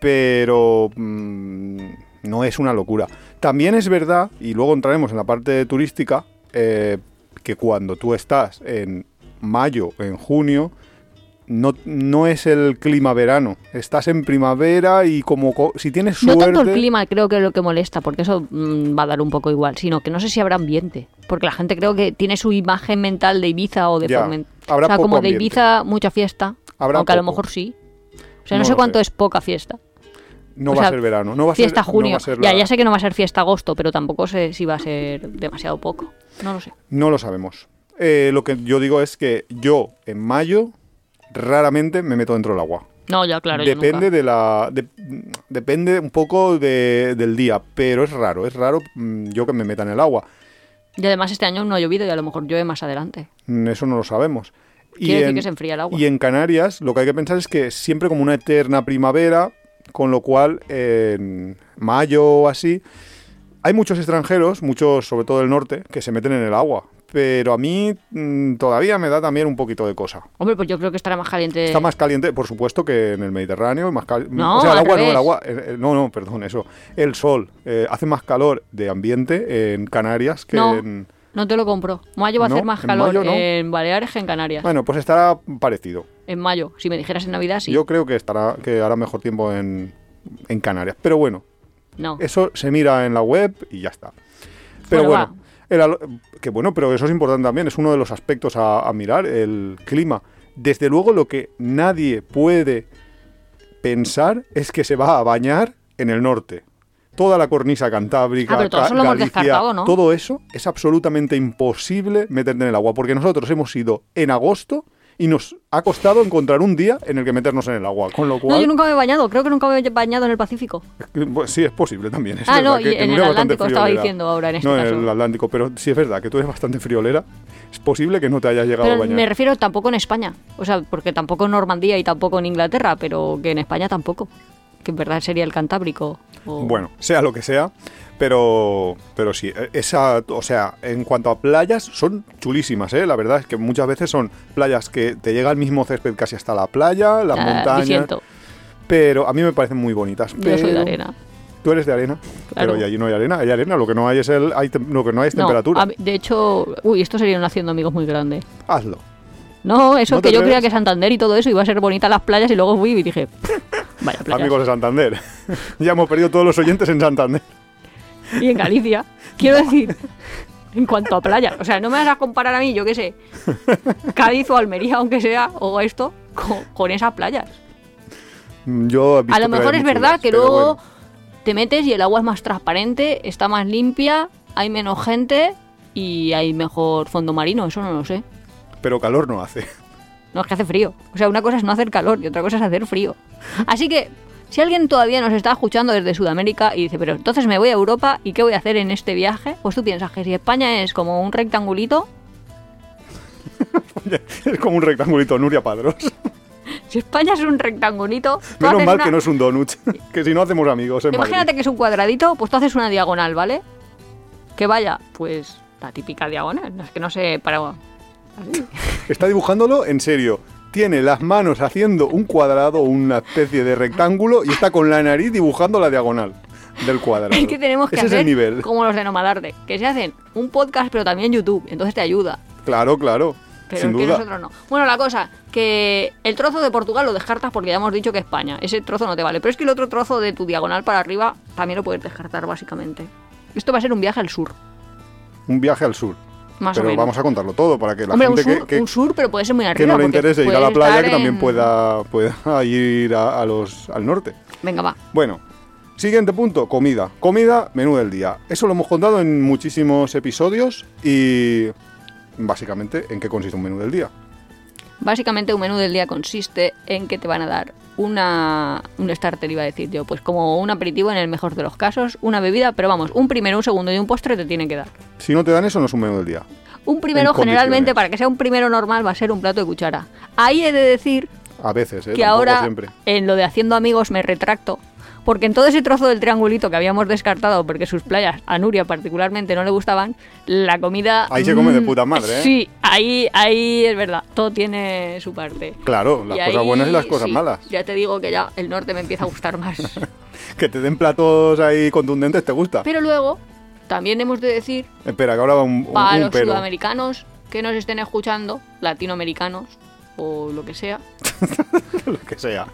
pero mm, no es una locura. También es verdad, y luego entraremos en la parte turística, eh, que cuando tú estás en mayo, en junio, no, no es el clima verano. Estás en primavera y como co- si tienes No suerte... tanto el clima creo que es lo que molesta, porque eso mm, va a dar un poco igual, sino que no sé si habrá ambiente. Porque la gente creo que tiene su imagen mental de Ibiza o de Ya, habrá O sea, poco como de. Ibiza, mucha fiesta. Habrá aunque a lo mejor sí. O sea, no, No sé cuánto sé. es poca fiesta. No o va sea, a ser verano, no va a Fiesta ser, no junio. va a ser ya, la- ya sé que no va a ser fiesta agosto, pero tampoco sé si va a ser demasiado poco. No lo sé. No lo sabemos. Eh, lo que yo digo es que yo en mayo raramente me meto dentro del agua. No, ya claro. depende de la de- depende un poco de- del día, pero es raro, es raro mm, yo que me meta en el agua. Y además este año no ha llovido y a lo mejor llueve más adelante. Mm, Eso no lo sabemos. Quiere decir que se enfría el agua. y en Canarias lo que hay que pensar es que siempre como una eterna primavera, con lo cual en mayo o así hay muchos extranjeros, muchos sobre todo del norte, que se meten en el agua pero a mí mm, todavía me da también un poquito de cosa. Hombre, pues yo creo que estará más caliente. Está más caliente, por supuesto, que en el Mediterráneo. Más cal- No, o sea, el al agua no, el agua. eh, eh, no, no, perdón, eso. El sol eh, hace más calor de ambiente en Canarias que No. en. No te lo compro. Mayo va a No, hacer más en calor mayo no. en Baleares que en Canarias. Bueno, pues estará parecido. En mayo. Si me dijeras en Navidad, sí. Yo creo que estará, que hará mejor tiempo en, en Canarias. Pero bueno, No. eso se mira en la web y ya está. Pero Bueno, bueno, el que bueno, pero eso es importante también, es uno de los aspectos a, a mirar, el clima. Desde luego lo que nadie puede pensar es que se va a bañar en el norte. Toda la cornisa cantábrica, Ah, pero todo eso lo hemos Galicia, descartado, ¿no? todo eso es absolutamente imposible meterte en el agua, porque nosotros hemos ido en agosto y nos ha costado encontrar un día en el que meternos en el agua, con lo cual... No, yo nunca me he bañado. Creo que nunca me he bañado en el Pacífico. Pues sí, es posible también. es Ah, no, que- y en el Atlántico estaba diciendo ahora en este no, caso. en el Atlántico, pero sí es verdad que tú eres bastante friolera. Es posible que no te hayas llegado a bañar. me refiero tampoco en España. O sea, porque tampoco en Normandía y tampoco en Inglaterra, pero que en España tampoco. Que en verdad sería el Cantábrico. o- Bueno, sea lo que sea, pero, pero sí, eh, esa, o sea, en cuanto a playas, son chulísimas, ¿eh? La verdad es que muchas veces son playas que te llega el mismo césped casi hasta la playa, las Ah, montañas, pero a mí me parecen muy bonitas. Yo soy de arena. Tú eres de arena, Claro. pero y allí no hay arena, hay arena, lo que no hay es el, hay lo que no hay es No, temperatura. mí- de hecho, uy, esto sería haciendo amigos muy grande. Hazlo. No, eso ¿No que yo creía que Santander y todo eso iba a ser bonita las playas y luego fui y dije, vaya [LAUGHS] playas. Amigos de Santander. [LAUGHS] ya hemos perdido todos los oyentes en Santander. [LAUGHS] Y en Galicia. Quiero decir, en cuanto a playas. O sea, no me vas a comparar a mí, yo qué sé, Cádiz o Almería, aunque sea, o esto, con, con esas playas. Mm, Yo he visto A lo mejor es verdad que luego bueno. te metes y el agua es más transparente, está más limpia, hay menos gente y hay mejor fondo marino, eso no lo sé. Pero calor no hace. No es que hace frío. O sea, una cosa es no hacer calor y otra cosa es hacer frío. Así que, si alguien todavía nos está escuchando desde Sudamérica y dice, pero entonces me voy a Europa y qué voy a hacer en este viaje, pues tú piensas que si España es como un rectangulito, [LAUGHS] es como un rectangulito, Nuria Padros. [LAUGHS] si España es un rectangulito, Menos mal una- que no es un donut. [LAUGHS] que si no hacemos amigos en Imagínate Madrid. que es un cuadradito, pues tú haces una diagonal, ¿vale? Que vaya, pues la típica diagonal, es que no sé para... así. Está dibujándolo en serio. Tiene las manos haciendo un cuadrado, una especie de rectángulo, y está con la nariz dibujando la diagonal del cuadrado. Es que tenemos que Ese hacer es el nivel. como los de Nomadarte, que se hacen un podcast pero también YouTube, entonces te ayuda. Claro, claro. Pero sin duda. nosotros no. Bueno, la cosa, que el trozo de Portugal lo descartas porque ya hemos dicho que España. Ese trozo no te vale. Pero es que el otro trozo de tu diagonal para arriba también lo puedes descartar, básicamente. Esto va a ser un viaje al sur, Un viaje al sur. Más o Pero menos. vamos a contarlo todo para que la Hombre, un gente sur, que, que- un sur, pero puede ser muy que arriba. no le interese ir a la playa, que también pueda, pueda [LAUGHS] ir a, a los, al norte. Venga, va. Bueno, siguiente punto, comida. Comida, menú del día. Eso lo hemos contado en muchísimos episodios y básicamente en qué consiste un menú del día. Básicamente un menú del día consiste en que te van a dar una un starter iba a decir yo, pues como un aperitivo en el mejor de los casos, una bebida, pero vamos, un primero, un segundo y un postre te tienen que dar. Si no te dan eso, no es un menú del día. Un primero En generalmente para que sea un primero normal va a ser un plato de cuchara. Ahí he de decir A veces, ¿eh? que Tampoco ahora siempre. en lo de haciendo amigos me retracto. Porque en todo ese trozo del triangulito que habíamos descartado, porque sus playas a Nuria particularmente no le gustaban, la comida... Ahí se come de mm, puta madre, ¿eh? Sí, ahí, ahí es verdad, todo tiene su parte. Claro, las Y cosas ahí, buenas y las cosas sí, malas. Ya te digo que ya el norte me empieza a gustar más. [LAUGHS] Que te den platos ahí contundentes, ¿te gusta? Pero luego, también hemos de decir, Espera, que ahora va un, un, para un los pero. sudamericanos que nos estén escuchando, latinoamericanos o lo que sea, [LAUGHS] lo que sea.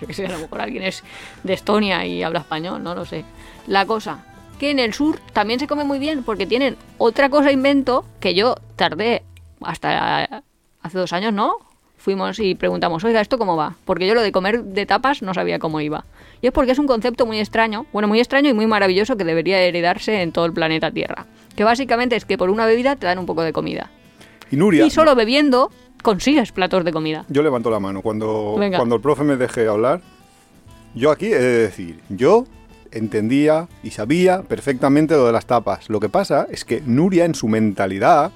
Yo que sé, a lo mejor alguien es de Estonia y habla español, no lo sé. La cosa, que en el sur también se come muy bien porque tienen otra cosa invento que yo tardé hasta hace dos años, ¿no? Fuimos y preguntamos, oiga, ¿esto cómo va? Porque yo lo de comer de tapas no sabía cómo iba. Y es porque es un concepto muy extraño, bueno, muy extraño y muy maravilloso que debería heredarse en todo el planeta Tierra. Que básicamente es que por una bebida te dan un poco de comida. Y Nuria, Y solo bebiendo consigues platos de comida. yo levanto la mano. Cuando, Venga. cuando el profe me deje hablar, yo aquí he de decir, yo entendía y sabía perfectamente lo de las tapas. Lo que pasa es que Nuria en su mentalidad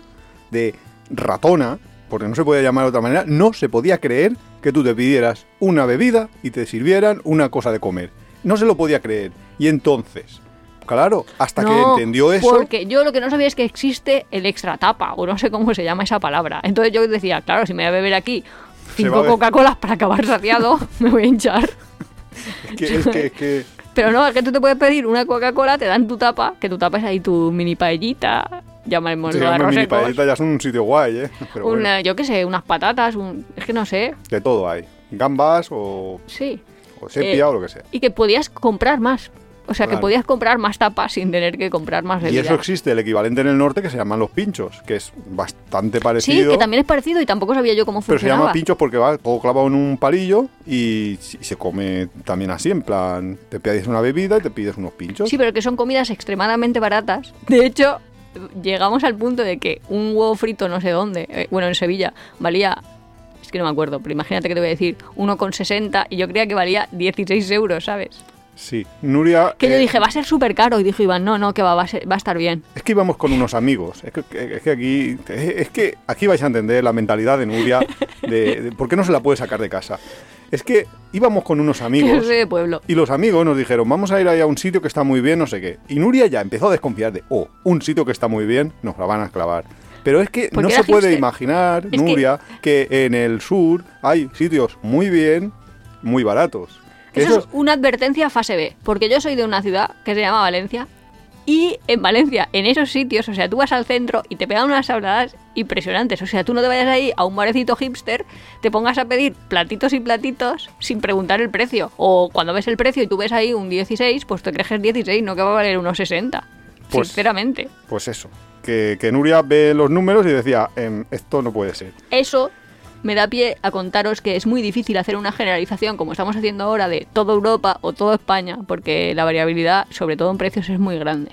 de ratona, porque no se podía llamar de otra manera, no se podía creer que tú te pidieras una bebida y te sirvieran una cosa de comer. No se lo podía creer. Y entonces, Claro, hasta que entendió eso. Porque yo lo que no sabía es que existe el extra tapa, o no sé cómo se llama esa palabra. Entonces yo decía, claro, si me voy a beber aquí cinco Coca-Colas para acabar saciado, [LAUGHS] me voy a hinchar. Es que, es que, es que- Pero no, es que tú te puedes pedir una Coca-Cola, te dan tu tapa, que tu tapa es ahí tu mini paellita, llamémoslo sí, arroz mini paellita ya es un sitio guay, ¿eh? Pero bueno, una, yo qué sé, unas patatas, un, es que no sé, de todo hay. Gambas o, sí. o sepia Eh, o lo que sea. Y que podías comprar más. O sea, que podías comprar más tapas sin tener que comprar más Y bebidas. eso existe el equivalente en el norte que se llaman los pinchos, que es bastante Sí, parecido. que también es parecido y tampoco sabía yo cómo Pero se funcionaba. llama pinchos porque va todo clavado en un palillo y, y se come también así, en plan, te pides una bebida y te pides unos pinchos. Sí, pero que son comidas extremadamente baratas. De hecho, llegamos al punto de que un huevo frito no sé dónde, eh, bueno, en Sevilla, valía, es que no me acuerdo, pero imagínate que te voy a decir 1,60 y yo creía que valía 16 euros, ¿sabes? Sí, Nuria... Que yo eh, dije, va a ser súper caro. Y dijo Iván, no, no, que va, va, a ser- va a estar bien. Es que íbamos con unos amigos. Es que, es que aquí es que aquí vais a entender la mentalidad de Nuria de, de por qué no se la puede sacar de casa. Es que íbamos con unos [LAUGHS] amigos yo soy de pueblo. y los amigos nos dijeron, vamos a ir ahí a un sitio que está muy bien, no sé qué. Y Nuria ya empezó a desconfiar de, oh, un sitio que está muy bien, nos la van a clavar. Pero es que no se puede imaginar, Es que- Nuria, que... en el sur hay sitios muy bien, muy baratos. Eso es una advertencia fase B, porque yo soy de una ciudad que se llama Valencia y en Valencia, en esos sitios, o sea, tú vas al centro y te pegan unas habladas impresionantes, o sea, tú no te vayas ahí a un barecito hipster, te pongas a pedir platitos y platitos sin preguntar el precio, o cuando ves el precio y tú ves ahí un 16, pues te crees que es 16, no que va a valer unos 60, Pues- sinceramente. Pues eso, que, que Nuria ve los números y decía, "Em, esto no puede ser. Eso me da pie a contaros que es muy difícil hacer una generalización como estamos haciendo ahora de toda Europa o toda España, porque la variabilidad, sobre todo en precios, es muy grande.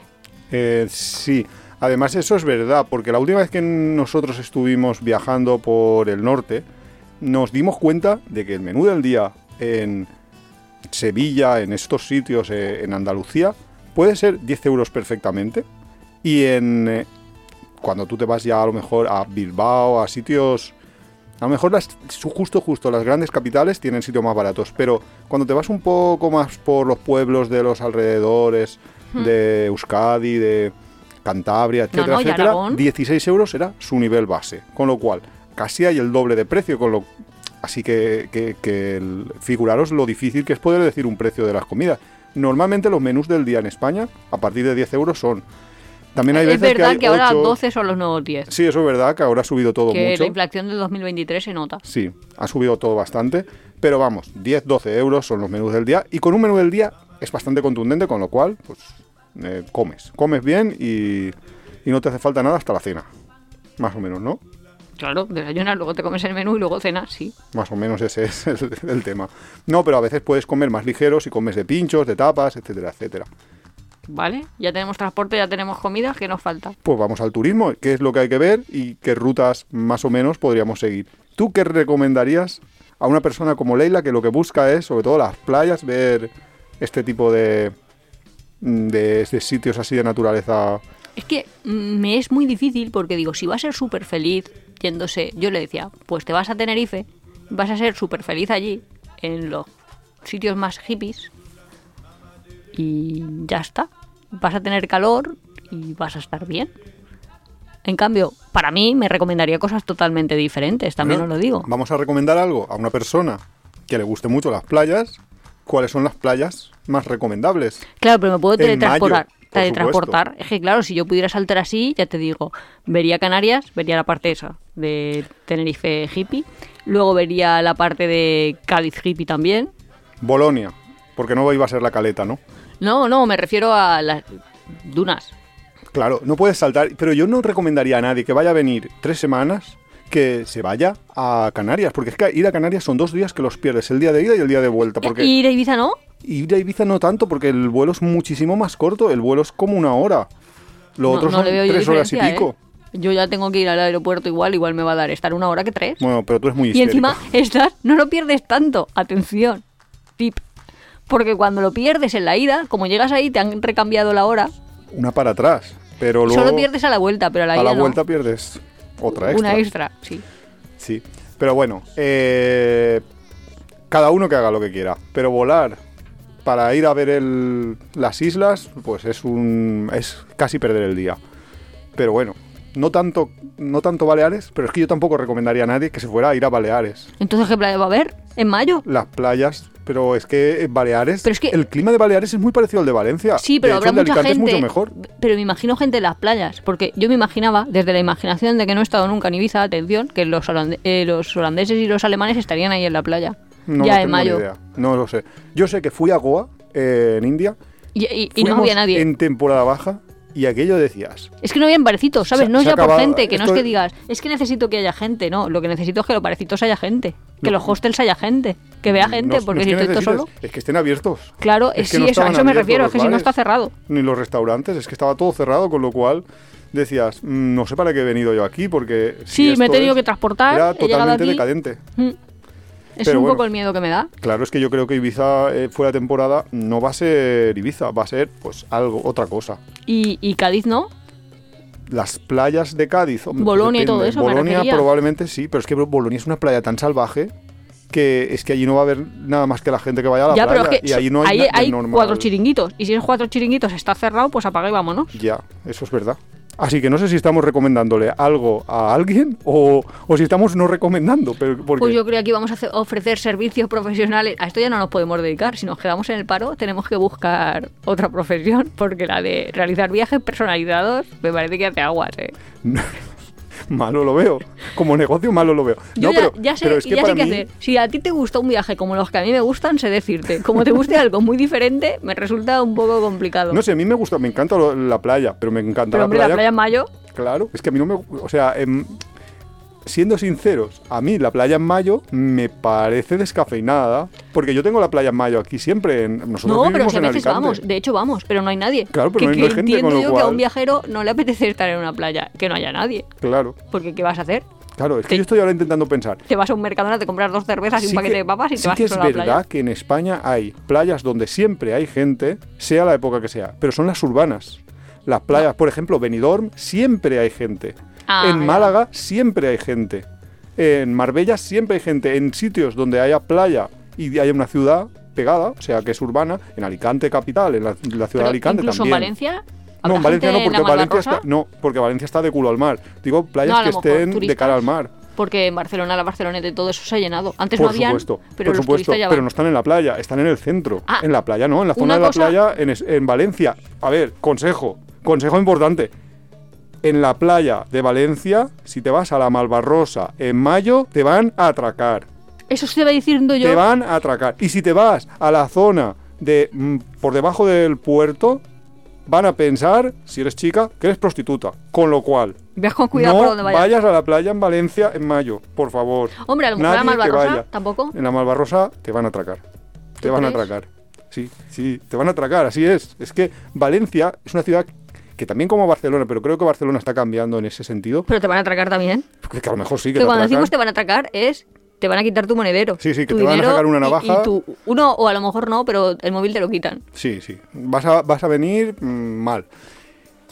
Eh, sí, además eso es verdad, porque la última vez que nosotros estuvimos viajando por el norte, nos dimos cuenta de que el menú del día en Sevilla, en estos sitios, eh, en Andalucía, puede ser 10 euros perfectamente. Y en eh, cuando tú te vas ya a lo mejor a Bilbao, a sitios... A lo mejor las, justo, justo, las grandes capitales tienen sitios más baratos, pero cuando te vas un poco más por los pueblos de los alrededores, de Euskadi, de Cantabria, etcétera, no, etcétera, Aragón. 16 euros era su nivel base, con lo cual casi hay el doble de precio, con lo así que, que- que el- figuraros lo difícil que es poder decir un precio de las comidas. Normalmente los menús del día en España, a partir de 10 euros, son... También hay es veces verdad que, ahora 8... 12 son los nuevos 10. Sí, eso es verdad, que ahora ha subido todo que mucho. la inflación del 2023 se nota. Sí, ha subido todo bastante. Pero vamos, 10, 12 euros son los menús del día. Y con un menú del día es bastante contundente, con lo cual, pues, eh, comes. Comes bien y, y no te hace falta nada hasta la cena. Más o menos, ¿no? Claro, desayunas, luego te comes el menú y luego cenas, sí. Más o menos ese es el, el tema. No, pero a veces puedes comer más ligero si comes de pinchos, de tapas, etcétera, etcétera. ¿Vale? Ya tenemos transporte, ya tenemos comida, ¿qué nos falta? Pues vamos al turismo, qué es lo que hay que ver y qué rutas más o menos podríamos seguir. ¿Tú qué recomendarías a una persona como Leila que lo que busca es, sobre todo las playas, ver este tipo de, de, de sitios así de naturaleza? Es que mm, me es muy difícil porque digo, si va a ser súper feliz yéndose, yo le decía, pues te vas a Tenerife, vas a ser súper feliz allí, en los sitios más hippies, y ya está. Vas a tener calor y vas a estar bien. En cambio, para mí me recomendaría cosas totalmente diferentes, también Bueno, os lo digo. Vamos a recomendar algo a una persona que le guste mucho las playas. ¿Cuáles son las playas más recomendables? Claro, pero me puedo teletransportar. mayo, por teletransportar. Es que claro, si yo pudiera saltar así, ya te digo, vería Canarias, vería la parte esa de Tenerife hippie, luego vería la parte de Cádiz hippie también. Bolonia, porque no iba a ser la caleta, ¿no? No, no, me refiero a las dunas. Claro, no puedes saltar, pero yo no recomendaría a nadie que vaya a venir tres semanas que se vaya a Canarias, porque es que ir a Canarias son dos días que los pierdes, el día de ida y el día de vuelta, porque ¿Y ir a Ibiza no? ir a Ibiza no tanto, porque el vuelo es muchísimo más corto, el vuelo es como una hora, lo no, otro no son tres horas y pico. ¿eh? Yo ya tengo que ir al aeropuerto igual, igual me va a dar estar una hora que tres. Bueno, pero tú eres muy Y histérico. encima estás, no lo pierdes tanto. Atención, tip. Porque cuando lo pierdes en la ida, como llegas ahí, te han recambiado la hora, Una para atrás, pero luego solo pierdes a la vuelta, pero a la a ida la no. vuelta pierdes otra extra. Una extra, sí. Sí, pero bueno, eh, cada uno que haga lo que quiera, pero volar para ir a ver el- las islas, pues es un es casi perder el día. Pero bueno, no tanto no tanto Baleares, pero es que yo tampoco recomendaría a nadie que se fuera a ir a Baleares. Entonces, ¿qué playa va a haber? ¿En mayo? Las playas, pero es que Baleares, Pero es que- el clima de Baleares es muy parecido al de Valencia. Sí, pero de hecho, habrá el de mucha Alicante gente. es mucho mejor. Pero me imagino gente en las playas, porque yo me imaginaba, desde la imaginación de que no he estado nunca en Ibiza, atención, que los, eh, los holandeses y los alemanes estarían ahí en la playa. No, ya no en tengo ni mayo. idea. No lo sé. Yo sé que fui a Goa, eh, en India. Y, y- y no había nadie. En temporada baja y aquello decías. Es que no habían barecitos, ¿sabes? Se- no es ya por gente, que no es que digas, es que necesito que haya gente, no. Lo que necesito es que los barecitos haya gente, que No. los hostels haya gente, que vea gente, No- porque no si estoy todo solo. Es que estén abiertos. Claro, Es que sí, eso, a eso me refiero, es que si no está cerrado. Ni los restaurantes, es que estaba todo cerrado, con lo cual decías, "Mm, no sé para qué he venido yo aquí, porque. si Sí, me he tenido es- que transportar, Era he llegado totalmente aquí. decadente. Mm. Es Pero un bueno. poco el miedo que me da. Claro, es que yo creo que Ibiza eh, fuera de temporada no va a ser Ibiza, va a ser pues algo, otra cosa. Y, y Cádiz no. Las playas de Cádiz, hombre, pues Bolonia y todo eso, Bolonia probablemente sí, pero es que Bolonia es una playa tan salvaje que es que allí no va a haber nada más que la gente que vaya a la ya, playa pero es que y ahí no hay, hay cuatro chiringuitos. Y si es cuatro chiringuitos está cerrado, pues apaga y vámonos. Ya, eso es verdad. Así que no sé si estamos recomendándole algo a alguien o, o si estamos no recomendando, pero porque Pues yo creo que aquí vamos a ofrecer servicios profesionales. A esto ya no nos podemos dedicar. Si nos quedamos en el paro, tenemos que buscar otra profesión, porque la de realizar viajes personalizados me parece que hace aguas, ¿eh? [LAUGHS] [LAUGHS] malo lo veo. Como negocio malo lo veo. Yo no, ya, pero, ya sé, pero es que ya para sé qué mí, hacer. Si a ti te gusta un viaje como los que a mí me gustan, sé decirte. Como te guste [LAUGHS] algo muy diferente, me resulta un poco complicado. No sé, a mí me gusta, me encanta lo- la playa, pero me encanta Pero la hombre, playa. la playa en mayo, Claro, es que a mí no me. O sea, em, siendo sinceros, a mí la playa en mayo me parece descafeinada, porque yo tengo la playa en mayo aquí siempre. En, nosotros no, pero si a veces vamos. De hecho, vamos, pero no hay nadie. Claro, pero que, no hay- que no hay gente, entiendo con lo yo que a cual- un viajero no le apetece estar en una playa, que no haya nadie. Claro, Porque ¿qué vas a hacer? claro, es que Te- yo estoy ahora intentando pensar. Te vas a un mercadona, te compras dos cervezas y un Sí paquete que- de papas y sí te vas que es a la verdad playa. que en España hay playas donde siempre hay gente, sea la época que sea, pero son las urbanas. Las playas, por ejemplo, Benidorm, siempre hay gente. Ah, en. Málaga siempre hay gente. En Marbella siempre hay gente. En sitios donde haya playa y haya una ciudad pegada, o sea, que es urbana, en Alicante capital, en la, en la ciudad Pero de Alicante incluso también. en Valencia. No, ¿habrá en Valencia no, porque en Valencia está, no, porque Valencia está de culo al mar. Digo, playas No, que estén de cara al mar. Porque en Barcelona, la Barceloneta y todo eso se ha llenado. Antes Por no habían, supuesto, pero por los supuesto, ya pero no están en la playa, están en el centro. Ah, en la playa no, en la zona de la cosa- playa en, es- en Valencia. A ver, consejo, consejo importante. En la playa de Valencia, si te vas a la Malvarrosa en mayo, te van a atracar. Eso se iba diciendo yo. Te van a atracar. Y si te vas a la zona de mm, por debajo del puerto, van a pensar, si eres chica, que eres prostituta. Con lo cual, Veas con cuidado no por donde vayas. vayas a la playa en Valencia en mayo, por favor. Hombre, a lo mejor la Nadie que Malvarrosa tampoco. En la Malvarrosa te van a atracar. Te ¿Tú van a atracar. Sí, sí, te van a atracar, así es. Es que Valencia es una ciudad que también como Barcelona, pero creo que Barcelona está cambiando en ese sentido. Pero te van a atracar también. Que, a lo mejor sí que Que te cuando atracan. decimos te van a atracar es te van a quitar tu monedero. Sí, sí, que te van a sacar una navaja. Y, tu, uno, o a lo mejor no, pero el móvil te lo quitan. Sí, sí. Vas a, vas a venir mm, mal.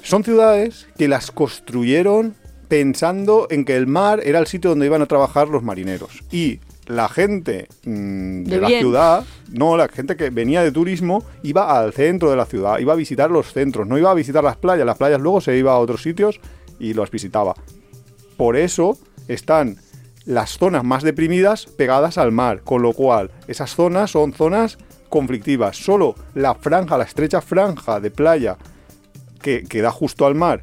Son ciudades que las construyeron pensando en que el mar era el sitio donde iban a trabajar los marineros. Y la gente mm, de, De la ciudad, no, la gente que venía de turismo, iba al centro de la ciudad, iba a visitar los centros, no iba a visitar las playas. Las playas luego se iba a otros sitios y los visitaba. Por eso están las zonas más deprimidas pegadas al mar, con lo cual esas zonas son zonas conflictivas. Solo la franja, la estrecha franja de playa que, que da justo al mar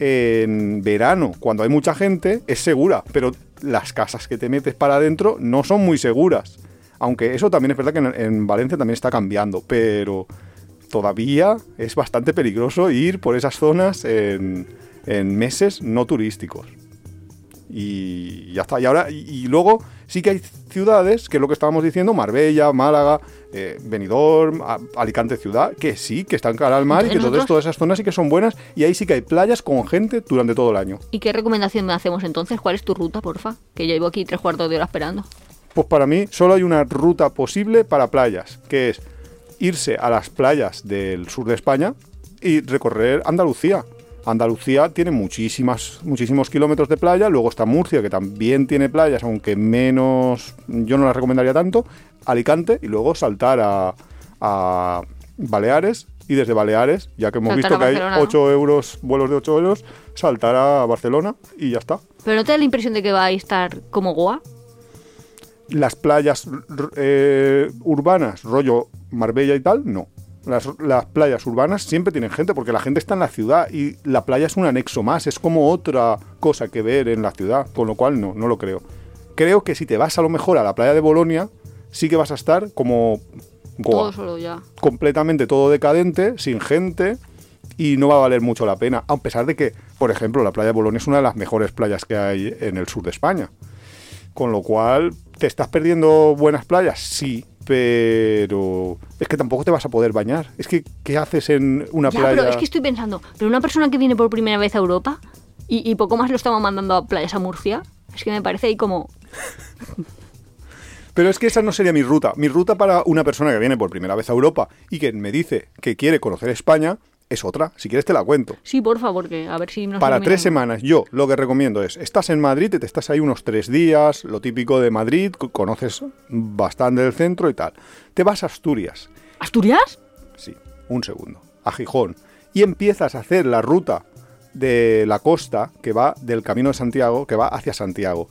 en verano, cuando hay mucha gente, es segura, pero las casas que te metes para adentro no son muy seguras. Aunque eso también es verdad que en, en Valencia también está cambiando, pero todavía es bastante peligroso ir por esas zonas en, en meses no turísticos. Y ya está. Y ahora, y, y luego sí que hay ciudades, que es lo que estábamos diciendo, Marbella, Málaga, eh, Benidorm, A- Alicante ciudad, que sí, que están cara al mar y que Entonces todas esas zonas sí que son buenas y ahí sí que hay playas con gente durante todo el año. ¿Y qué recomendación me hacemos entonces? ¿Cuál es tu ruta, porfa? Que yo llevo aquí tres cuartos de hora esperando. Pues para mí solo hay una ruta posible para playas, que es irse a las playas del sur de España y recorrer Andalucía. Andalucía tiene muchísimas, muchísimos kilómetros de playa, luego está Murcia, que también tiene playas, aunque menos, yo no las recomendaría tanto, Alicante y luego saltar a, a Baleares y desde Baleares, ya que hemos Saltar visto que hay Barcelona, ¿no? 8 euros, vuelos de 8 euros, saltar a Barcelona y ya está. Pero ¿no te da la impresión de que va a estar como Goa? Las playas eh, urbanas, rollo Marbella y tal, no. Las, las playas urbanas siempre tienen gente porque la gente está en la ciudad y la playa es un anexo más, es como otra cosa que ver en la ciudad, con lo cual no, no lo creo. Creo que si te vas a lo mejor a la playa de Bolonia, sí que vas a estar como Goa, Todo solo ya. completamente todo decadente, sin gente y no va a valer mucho la pena, a pesar de que, por ejemplo, la playa de Bolonia es una de las mejores playas que hay en el sur de España. Con lo cual, ¿te estás perdiendo buenas playas? Sí, pero es que tampoco te vas a poder bañar. Es que, ¿qué haces en una Ya, playa? pero es que estoy pensando, pero una persona que viene por primera vez a Europa y, y poco más lo estamos mandando a playas a Murcia, es que me parece ahí como... [LAUGHS] Pero es que esa no sería mi ruta. Mi ruta para una persona que viene por primera vez a Europa y que me dice que quiere conocer España es otra. Si quieres te la cuento. Sí, por favor, que a ver si nos Para tres semanas, yo lo que recomiendo es, estás en Madrid, te estás ahí unos tres días, lo típico de Madrid, co- conoces bastante del centro y tal. Te vas a Asturias, ¿Asturias? sí, un segundo, a Gijón, y empiezas a hacer la ruta de la costa que va del Camino de Santiago, que va hacia Santiago.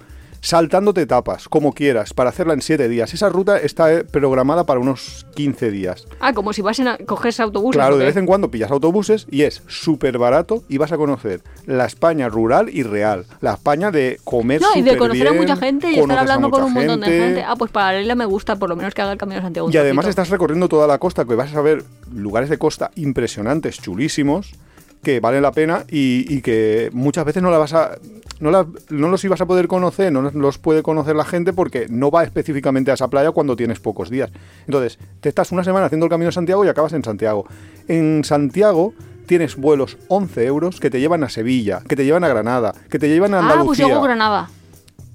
Saltándote etapas, como quieras, para hacerla en siete días. Esa ruta está eh, programada para unos 15 días. Ah, como si vas a coger autobús. Claro, de vez en cuando pillas autobuses y es súper barato y vas a conocer la España rural y real. La España de comer No, y de conocer a mucha gente y estar hablando con un montón de gente. Ah, pues para Lela me gusta, por lo menos que haga el Camino de Santiago. Y además estás recorriendo toda la costa, que vas a ver lugares de costa impresionantes, chulísimos, que valen la pena y, y que muchas veces no la vas a. No, la- no los ibas a poder conocer, no los puede conocer la gente porque no va específicamente a esa playa cuando tienes pocos días. Entonces, te estás una semana haciendo el camino de Santiago y acabas en Santiago. En Santiago tienes vuelos 11 euros que te llevan a Sevilla, que te llevan a Granada, que te llevan a Ah, pues Andalucía. yo hago Granada.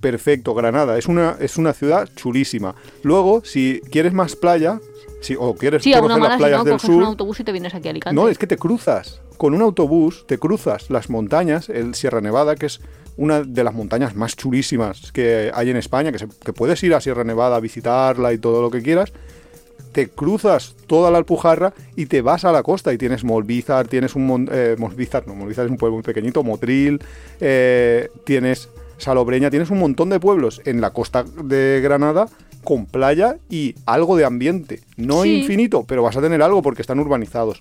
Perfecto, Granada. Es una, es una ciudad chulísima. Luego, si quieres más playa, si, o quieres Sí, conocer las mala si playas no, del coges un sur, autobús y te vienes aquí a Alicante. no, es que te cruzas. Con un autobús te cruzas las montañas, el Sierra Nevada, que es una de las montañas más chulísimas que hay en España, que, se- que puedes ir a Sierra Nevada a visitarla y todo lo que quieras. Te cruzas toda la Alpujarra y te vas a la costa y tienes Molvízar, tienes un... eh, Molvízar, no, Molvízar es un pueblo muy pequeñito, Motril, eh, tienes Salobreña, tienes un montón de pueblos en la costa de Granada con playa y algo de ambiente. No Sí. infinito, pero vas a tener algo porque están urbanizados.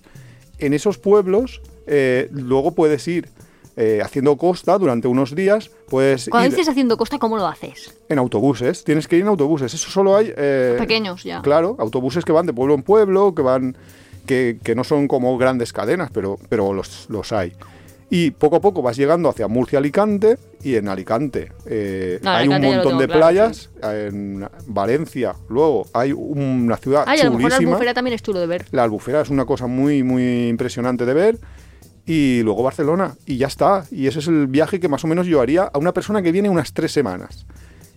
En esos pueblos eh, luego puedes ir eh, haciendo costa durante unos días, puedes Cuando ir dices haciendo costa, ¿cómo lo haces? en autobuses, tienes que ir en autobuses, eso solo hay... eh, Pequeños ya. Claro, autobuses que van de pueblo en pueblo, que van que, que no son como grandes cadenas, pero, pero los, los hay. Y poco a poco vas llegando hacia Murcia, Alicante, y en Alicante eh, No, hay Alicante un montón de claro, playas, en Valencia, luego hay una ciudad y a lo mejor la chulísima. albufera también es chulo de ver. La albufera es una cosa muy, muy impresionante de ver. Y luego Barcelona. Y ya está. Y ese es el viaje que más o menos yo haría a una persona que viene unas tres semanas.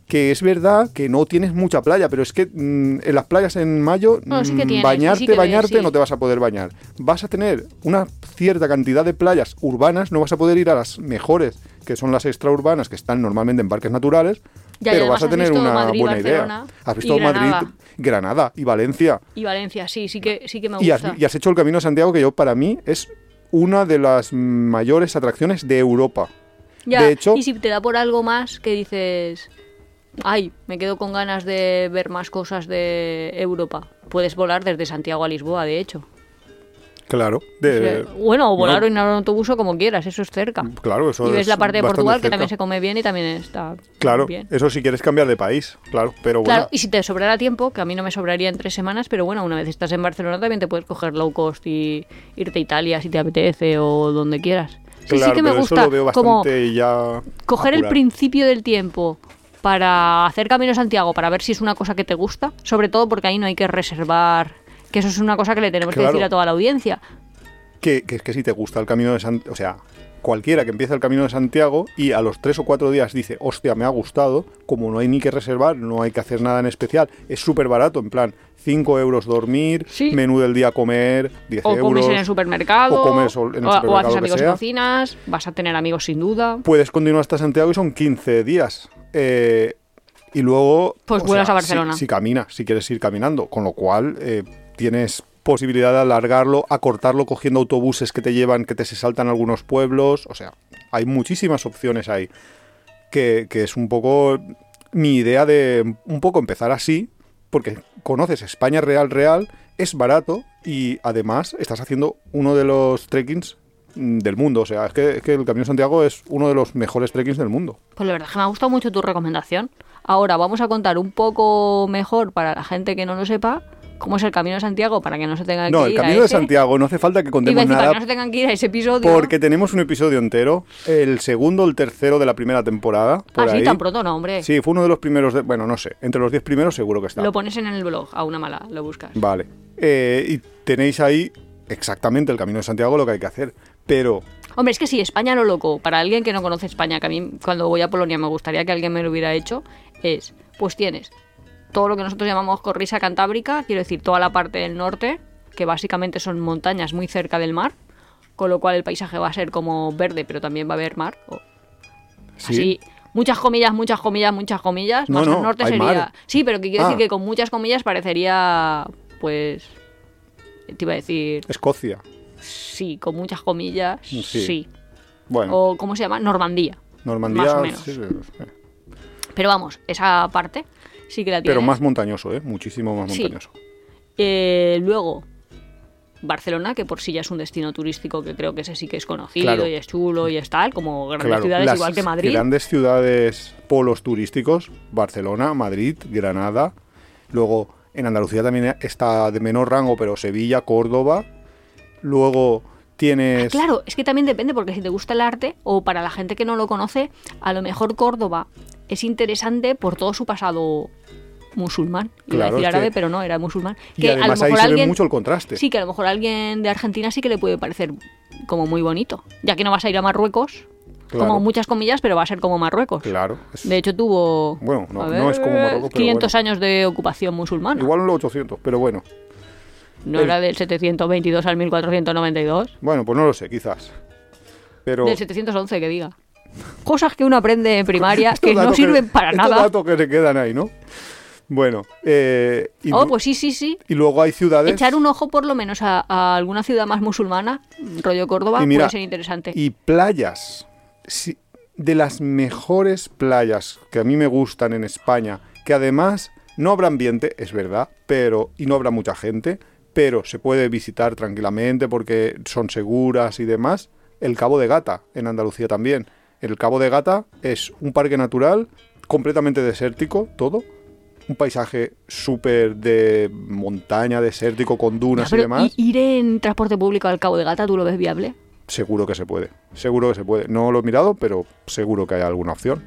Que es verdad que no tienes mucha playa, pero es que mm, en las playas en mayo, Bueno, sí que mm, tienes, bañarte, sí que ves, bañarte, sí. no te vas a poder bañar. Vas a tener una cierta cantidad de playas urbanas, no vas a poder ir a las mejores, que son las extraurbanas, que están normalmente en parques naturales, Ya, pero vas a tener una Madrid, buena Barcelona idea. Has visto Madrid, Granada. Granada y Valencia. Y Valencia, sí, sí que, sí que me Y has, gusta. y has hecho el Camino de Santiago, que yo para mí es una de las mayores atracciones de Europa. Ya, de hecho- y si te da por algo más que dices, ay, me quedo con ganas de ver más cosas de Europa, puedes volar desde Santiago a Lisboa, de hecho. Claro. O sea, bueno, o volar o ir en autobús o como quieras, eso es cerca. Claro, eso y ves es la parte de Portugal, que también se come bien y también está Claro, bien. eso si quieres cambiar de país, claro, pero bueno. Claro, y si te sobrara tiempo, que a mí no me sobraría en tres semanas, pero bueno, una vez estás en Barcelona también te puedes coger low cost y irte a Italia si te apetece o donde quieras. Sí, sí que me gusta como ya coger el principio del tiempo para hacer Camino de Santiago, para ver si es una cosa que te gusta, sobre todo porque ahí no hay que reservar, que eso es una cosa que le tenemos Claro. que decir a toda la audiencia. que, que es que si te gusta el camino de Santiago, o sea, cualquiera que empiece el camino de Santiago y a los tres o cuatro días dice, hostia, me ha gustado, como no hay ni que reservar, no hay que hacer nada en especial, es súper barato, en plan, 5 euros dormir, Sí. menú del día comer, 10 O euros. comes en el supermercado, o comes en el o- o supermercado, haces amigos sea. cocinas, vas a tener amigos sin duda. Puedes continuar hasta Santiago y son 15 días. Eh, y luego... Pues vuelas sea, a Barcelona. Si, si caminas, si quieres ir caminando, con lo cual... eh, tienes posibilidad de alargarlo, acortarlo cogiendo autobuses que te llevan, que te se saltan algunos pueblos. O sea, hay muchísimas opciones ahí. Que, que es un poco mi idea de un poco empezar así, porque conoces España real, real, es barato y además estás haciendo uno de los trekkings del mundo. O sea, es que, es que el Camino de Santiago es uno de los mejores trekkings del mundo. Pues la verdad es que me ha gustado mucho tu recomendación. Ahora vamos a contar un poco mejor para la gente que no lo sepa cómo es el Camino de Santiago para que no se tengan No, que el ir a Camino de ese. Santiago no hace falta que contemos decir, para nada que no se tengan que ir a ese episodio. porque tenemos un episodio entero, el segundo o el tercero de la primera temporada. Por Así ahí. Ah, tan pronto no, hombre. Sí, fue uno de los primeros, de- bueno, no sé, entre los diez primeros seguro que está. Lo pones en el blog, a una mala, lo buscas. Vale. Eh, y tenéis ahí exactamente el Camino de Santiago lo que hay que hacer. Pero, Hombre, es que sí, España lo loco, para alguien que no conoce España, que a mí cuando voy a Polonia me gustaría que alguien me lo hubiera hecho, es, pues tienes todo lo que nosotros llamamos corrisa cantábrica, quiero decir, toda la parte del norte, que básicamente son montañas muy cerca del mar, con lo cual el paisaje va a ser como verde, pero también va a haber mar. o- sí. Así, muchas comillas, muchas comillas, muchas comillas. No, Más no, al norte sería. mar. Sí, pero que quiero Ah. decir que con muchas comillas parecería, pues. Te iba a decir. Escocia. Sí, con muchas comillas. Sí. Sí. Bueno, O, ¿cómo se llama? Normandía. Normandía. más o menos. sí, sí, sí. Pero vamos, esa parte sí que la tiene. Pero más montañoso, ¿eh? Muchísimo más montañoso. Eh, luego, Barcelona, que por sí ya es un destino turístico que creo que ese sí que es conocido Claro. y es chulo y es tal, como grandes Claro, ciudades las igual que Madrid. grandes ciudades, polos turísticos, Barcelona, Madrid, Granada. Luego en Andalucía también está de menor rango, pero Sevilla, Córdoba. Luego tienes... Claro, es que también depende, porque si te gusta el arte, o para la gente que no lo conoce, a lo mejor Córdoba es interesante por todo su pasado musulmán. Iba Claro, a decir que- árabe, pero no, era musulmán. y Que a además lo ahí mejor se ve alguien. mucho el contraste. Sí, que a lo mejor a alguien de Argentina sí que le puede parecer como muy bonito. Ya que no vas a ir a Marruecos, Claro. como muchas comillas, pero va a ser como Marruecos. Claro. es- De hecho, tuvo. Bueno, no- a no es como Marruecos, pero 500 bueno. años de ocupación musulmana. Igual en los 800, pero bueno. No el- era del 722 al 1492. Bueno, pues no lo sé, quizás. Pero... Del 711, que diga. Cosas que uno aprende en [LAUGHS] primaria que no sirven para nada. datos que se quedan ahí, ¿no? Bueno, eh, y, Oh, pues sí, sí, sí. y luego hay ciudades... Echar un ojo por lo menos a, a alguna ciudad más musulmana, rollo Córdoba, Y mira, puede ser interesante. Y playas. Sí, de las mejores playas que a mí me gustan en España, que además no habrá ambiente, es verdad, pero y no habrá mucha gente, pero se puede visitar tranquilamente porque son seguras y demás. El Cabo de Gata, en Andalucía también. El Cabo de Gata es un parque natural completamente desértico, todo. Un paisaje súper de montaña, desértico, con dunas y demás. ¿y- ¿Ir en transporte público al Cabo de Gata, tú lo ves viable? Seguro que se puede. Seguro que se puede. No lo he mirado, pero seguro que hay alguna opción.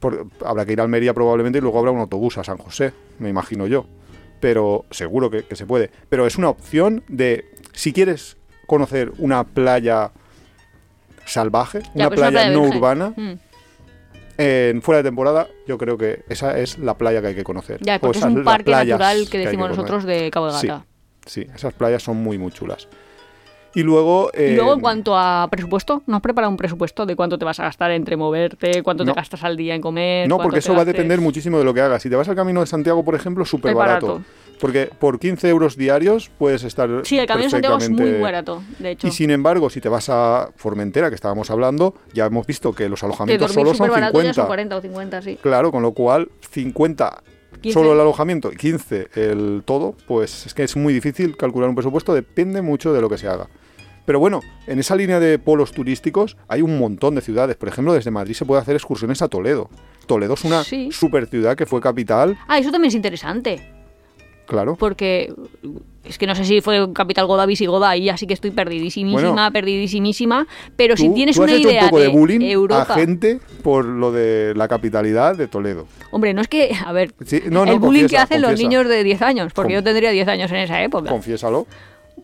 Por- habrá que ir a Almería probablemente y luego habrá un autobús a San José, me imagino yo. Pero seguro que, que se puede. Pero es una opción de, si quieres conocer una playa salvaje, una pero es playa, no virgen. urbana, Mm. en fuera de temporada, yo creo que esa es la playa que hay que conocer. Ya, O porque es un parque natural que decimos nosotros de Cabo de Sí. Gata. Sí, esas playas son muy, muy chulas. Y luego... Y luego, eh, en cuanto a presupuesto, ¿no has preparado un presupuesto de cuánto te vas a gastar entre moverte, cuánto No. te gastas al día en comer? No, porque eso va a depender muchísimo de lo que hagas. Si te vas al Camino de Santiago, por ejemplo, súper barato. barato. Porque por 15 euros diarios puedes estar Sí, el Camino de Santiago es muy barato, de hecho. Y sin embargo, si te vas a Formentera, que estábamos hablando, ya hemos visto que los alojamientos solo son súper barato ya 50. son 40 o 50, sí. Claro, con lo cual 50 15. solo el alojamiento y 15 el todo, pues es que es muy difícil calcular un presupuesto, depende mucho de lo que se haga. Pero bueno, en esa línea de polos turísticos hay un montón de ciudades. Por ejemplo, desde Madrid se puede hacer excursiones a Toledo. Toledo es una Sí. super ciudad que fue capital, Ah, eso también es interesante, claro. porque es que no sé si fue capital goda visigoda, ahí así que estoy perdidísimísima, Bueno. perdidísimísima, pero si tienes tú has una hecho idea un poco de, de bullying Europa... a gente por lo de la capitalidad de Toledo. Hombre, no es que, a ver, Sí, no, no, el bullying que confiesa, hacen los niños de 10 años, porque yo tendría 10 años en esa época. Confiésalo.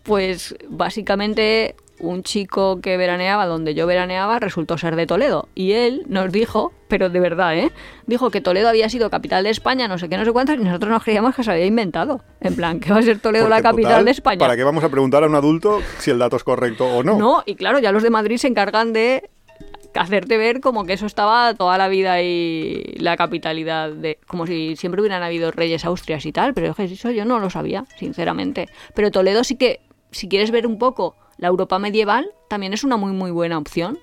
Pues básicamente un chico que veraneaba donde yo veraneaba resultó ser de Toledo. Y él nos dijo, pero de verdad, ¿eh? Dijo que Toledo había sido capital de España, no sé qué, no sé cuántas, y nosotros nos creíamos que se había inventado. En plan, que va a ser Toledo la capital total, de España. ¿Para qué vamos a preguntar a un adulto si el dato es correcto o no? No, y claro, ya los de Madrid se encargan de hacerte ver como que eso estaba toda la vida y la capitalidad de como si siempre hubieran habido reyes austrias y tal, pero eso yo no lo sabía, sinceramente. Pero Toledo sí que si quieres ver un poco la Europa medieval, también es una muy muy buena opción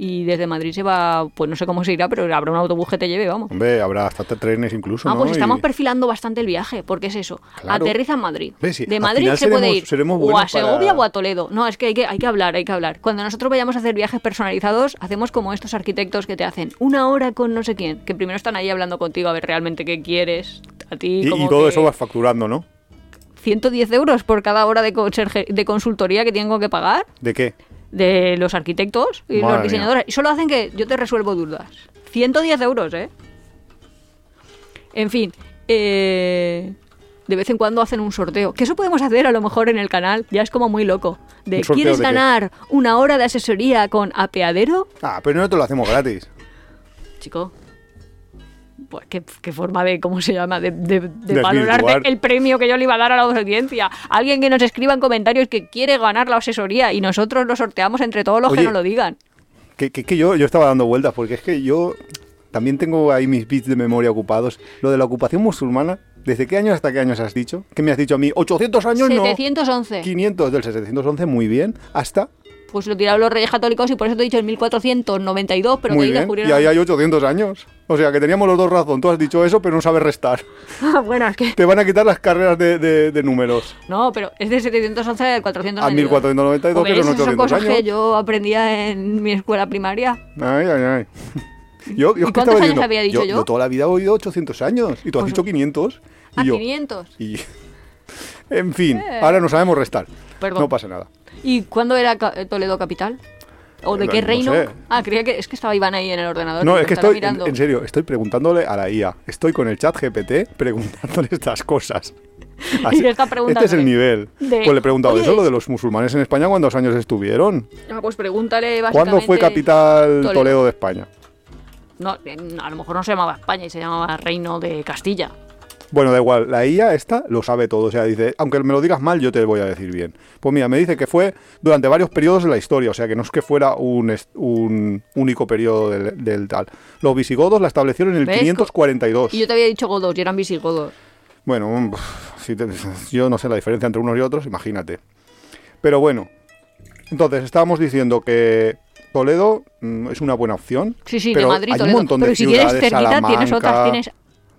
y desde Madrid se va, pues no sé cómo se irá, pero habrá un autobús que te lleve, vamos. Hombre, habrá hasta trenes incluso. Ah, ¿no? pues estamos Y- perfilando bastante el viaje, porque es eso. Claro. Aterriza en Madrid. Sí, De Madrid se puede ir o a Segovia para- o a Toledo. No, es que hay, que hay que hablar, hay que hablar. Cuando nosotros vayamos a hacer viajes personalizados, hacemos como estos arquitectos que te hacen una hora con no sé quién, que primero están ahí hablando contigo a ver realmente qué quieres. A ti, Y, todo que eso vas facturando, ¿no? 110 euros por cada hora de, conserje- de consultoría que tengo que pagar ¿De qué? de los arquitectos y Madre los diseñadores. Y solo hacen que yo te resuelvo dudas. 110 euros, ¿eh? En fin, eh, de vez en cuando hacen un sorteo. Que eso podemos hacer a lo mejor en el canal. Ya es como muy loco. De ¿Un sorteo ¿quieres de qué? ganar una hora de asesoría con apeadero? Ah, pero no te lo hacemos gratis. Chico. Pues qué, qué forma de, ¿cómo se llama? De, de, valorar el premio que yo le iba a dar a la audiencia. Alguien que nos escriba en comentarios que quiere ganar la asesoría y nosotros lo sorteamos entre todos los que nos lo digan. Que, que, que yo, yo estaba dando vueltas, porque es que yo también tengo ahí mis bits de memoria ocupados. Lo de la ocupación musulmana, ¿desde qué años hasta qué años has dicho? ¿Qué me has dicho a mí? ¿800 años? No. 711. 500 del 711, muy bien. Hasta. Pues lo tiraron los reyes católicos y por eso te he dicho en 1492, pero muy que bien. descubrieron... Y ahí hay 800 años. O sea que teníamos los dos razón. Tú has dicho eso, pero no sabes restar. [LAUGHS] bueno, es que... Te van a quitar las carreras de, de- de números. No, pero es de 711 al 492. A 1492, que son Esas son 800 cosas años. que yo aprendía en mi escuela primaria. Ay, ay, ay. Yo, yo ¿Y cuántos años diciendo, había dicho yo? Yo toda la vida he oído 800 años. Y tú has Pues- dicho 500. Y A yo, 500. Y... [LAUGHS] En fin, Eh. ahora no sabemos restar. Perdón. No pasa nada. ¿Y cuándo era Ca- Toledo capital? ¿O de qué no reino? sé. Ah, creía que es que estaba Iván ahí en el ordenador. No, y es que estoy, en, mirando. en serio, estoy preguntándole a la IA. Estoy con el chat GPT preguntándole [LAUGHS] estas cosas. Y le está este es el nivel. de, pues le he preguntado "Oye, eso, lo de los musulmanes en España, ¿cuántos años estuvieron? Ah, pues pregúntale básicamente... ¿Cuándo fue capital Toledo. Toledo de España? No, eh, a lo mejor no se llamaba España y se llamaba Reino de Castilla. Bueno, da igual, la IA esta lo sabe todo. O sea, dice, aunque me lo digas mal, yo te voy a decir bien. Pues mira, me dice que fue durante varios periodos de la historia, o sea, que no es que fuera un, único periodo del, del tal. Los visigodos la establecieron en el ¿Ves? 542. Y yo te había dicho godos y eran visigodos. Bueno, mm, si te- yo no sé la diferencia entre unos y otros, imagínate. Pero bueno, entonces estábamos diciendo que Toledo mm, es una buena opción. Sí, sí, pero de Madrid, hay Toledo. un montón pero de si quieres ciudades, cerquita, tienes otras, tienes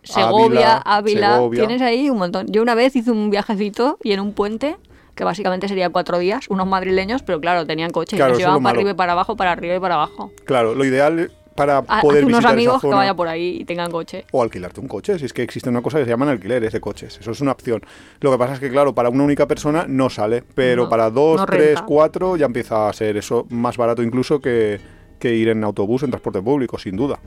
Segovia, Ávila, Segovia. tienes ahí un montón. Yo una vez hice un viajecito y en un puente, que básicamente sería cuatro días, unos madrileños, pero claro, tenían coche, Claro, lo llevaban para malo. arriba y para abajo, para arriba y para abajo. Claro, lo ideal para Ha- poder unos visitar amigos esa que zona vayan por ahí y tengan coche. o alquilarte un coche, si es que existe una cosa que se llaman alquileres de coches, eso es una opción. Lo que pasa es que claro, para una única persona no sale, pero No, para dos, no tres, cuatro ya empieza a ser eso más barato incluso que, que ir en autobús, en transporte público, sin duda.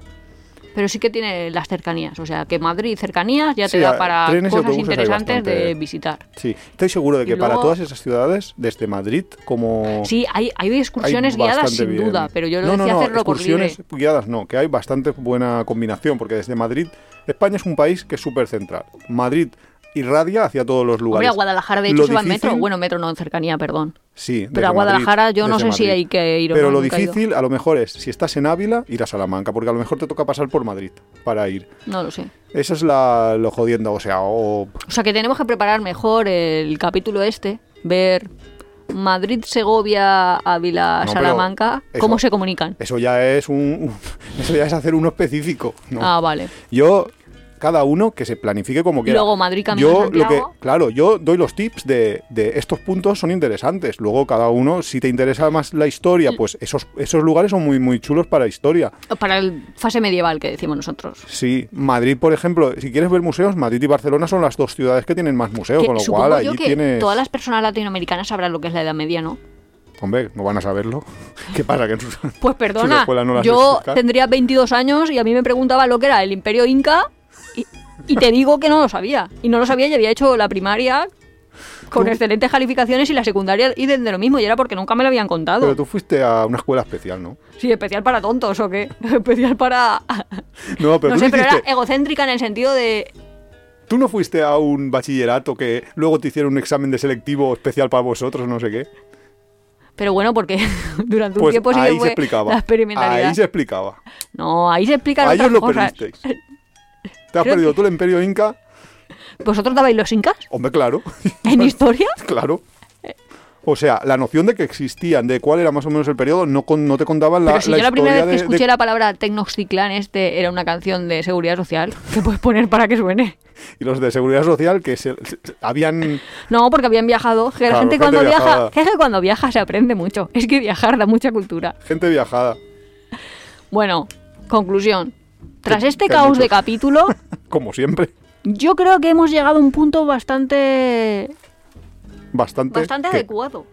Pero sí que tiene las cercanías, o sea, que Madrid cercanías ya te da para cosas interesantes de visitar. Sí, estoy seguro de que para todas esas ciudades, desde Madrid como... Sí, hay, hay excursiones hay guiadas sin bien. duda, pero yo lo no, no, decía no, hacerlo por libre. excursiones guiadas no, que hay bastante buena combinación, porque desde Madrid, España es un país que es súper central. Madrid irradia hacia todos los Hombre, lugares. a Guadalajara de hecho Lo se va en metro. Bueno, metro no en cercanía, perdón. Sí, Pero a Guadalajara Madrid, yo no sé si hay que ir o Pero lo ido. difícil, a lo mejor es, si estás en Ávila, ir a Salamanca, porque a lo mejor te toca pasar por Madrid para ir. No lo sé. Esa es la, lo jodiendo, o sea, o... O sea que tenemos que preparar mejor el capítulo este, ver Madrid, Segovia, Ávila, No, Salamanca, eso- cómo se comunican. Eso ya es un... un- [LAUGHS] Eso ya es hacer uno específico. ¿no? Ah, vale. Yo, cada uno que se planifique como quiera. luego Madrid, Camino yo, lo que. Claro, yo doy los tips de, de estos puntos son interesantes. Luego cada uno, si te interesa más la historia, pues esos, esos lugares son muy, muy chulos para historia. Para el fase medieval que decimos nosotros. Sí, Madrid, por ejemplo, si quieres ver museos, Madrid y Barcelona son las dos ciudades que tienen más museos, Que con lo supongo cual yo allí que tienes... todas las personas latinoamericanas sabrán lo que es la Edad Media, ¿no? Hombre, no van a saberlo. [LAUGHS] ¿Qué pasa? Que en sus- Pues [LAUGHS] perdona, no yo tendría 22 años y a mí me preguntaba lo que era el Imperio Inca y, y te digo que no lo sabía. Y no lo sabía y había hecho la primaria con Tú- excelentes calificaciones y la secundaria y de lo mismo y era porque nunca me lo habían contado. Pero tú fuiste a una escuela especial, ¿no? Sí, especial para tontos o qué. [LAUGHS] Especial para... [LAUGHS] No, pero no tú sé, pero hiciste- era egocéntrica en el sentido de... ¿Tú no fuiste a un bachillerato que luego te hicieron un examen de selectivo especial para vosotros, no sé qué? Pero bueno, porque [LAUGHS] durante un Pues tiempo sí que ahí se explicaba. la experimentalidad. Ahí se explicaba. No, ahí se explican Ahí os lo cosas. perdisteis. ¿Te has Creo perdido tú el imperio inca? ¿Vosotros dabais los incas Hombre, claro. en historia? [LAUGHS] claro. O sea, la noción de que existían, de cuál era más o menos el periodo, no, con- no te contaban la, Pero si la yo la primera vez que de- de- escuché la palabra Tecnoxticlán este era una canción de seguridad social que puedes poner para que suene. y los de seguridad social que se, se- se- habían No, porque habían viajado. Que la Claro, gente gente cuando viaja, viajada. que es que cuando viaja se aprende mucho. Es que viajar da mucha cultura. gente viajada. Bueno, conclusión. Tras ¿Qué- este caos de capítulo, [LAUGHS] Como siempre. yo creo que hemos llegado a un punto bastante Bastante. bastante ¿qué? adecuado.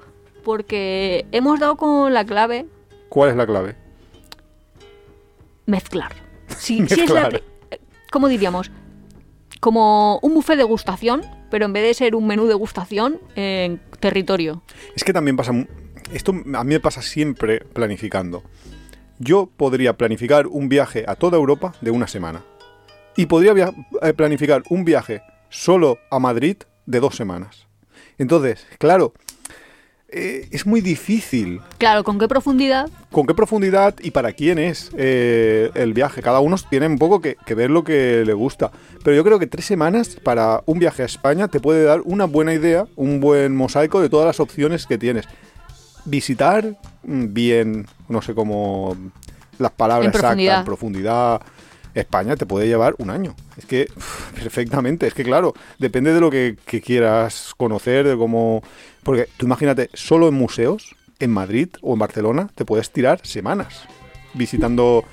Porque hemos dado con la clave ¿Cuál es la clave? mezclar. Si, [LAUGHS] si es la, Mezclar. ¿Cómo diríamos? Como un buffet de degustación, pero en vez de ser un menú de degustación, en territorio. Es que también pasa. Esto a mí me pasa siempre planificando. Yo podría planificar un viaje a toda Europa de una semana. Y podría eh, planificar un viaje solo a Madrid de dos semanas. Entonces, claro, eh, es muy difícil. Claro, ¿con qué profundidad? ¿Con qué profundidad y para quién es eh, el viaje? Cada uno tiene un poco que, que ver lo que le gusta. Pero yo creo que tres semanas para un viaje a España te puede dar una buena idea, un buen mosaico de todas las opciones que tienes. Visitar mm, bien, no sé cómo las palabras En exactas, profundidad. en profundidad. España te puede llevar un año. Es que, [LAUGHS] perfectamente. Es que, claro, depende de lo que, que quieras conocer, de cómo. Porque tú imagínate, solo en museos, en Madrid o en Barcelona, te puedes tirar semanas visitando.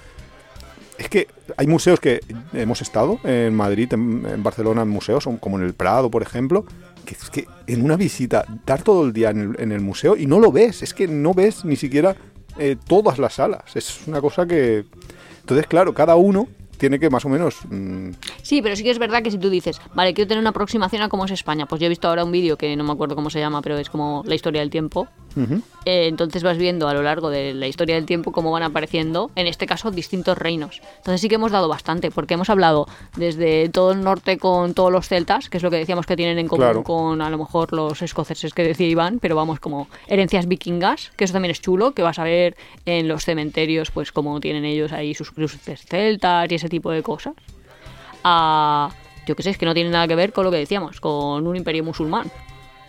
Es que hay museos que hemos estado en Madrid, en, en Barcelona, en museos, como en el Prado, por ejemplo, es que en una visita, dar todo el día en el, en el museo y no lo ves, es que no ves ni siquiera eh, todas las salas. Es una cosa que. Entonces, claro, cada uno tiene que más o menos. mm, Sí, pero sí que es verdad que si tú dices, vale, quiero tener una aproximación a cómo es España, pues yo he visto ahora un vídeo que no me acuerdo cómo se llama, pero es como la historia del tiempo. Eh, entonces vas viendo a lo largo de la historia del tiempo cómo van apareciendo, en este caso, distintos reinos. Entonces sí que hemos dado bastante, porque hemos hablado desde todo el norte con todos los celtas, que es lo que decíamos que tienen en común Claro. con a lo mejor los escoceses que decía Iván, pero vamos, como herencias vikingas, que eso también es chulo, que vas a ver en los cementerios, pues cómo tienen ellos ahí sus cruces celtas y ese tipo de cosas. A, yo qué sé, es que no tiene nada que ver con lo que decíamos, con un imperio musulmán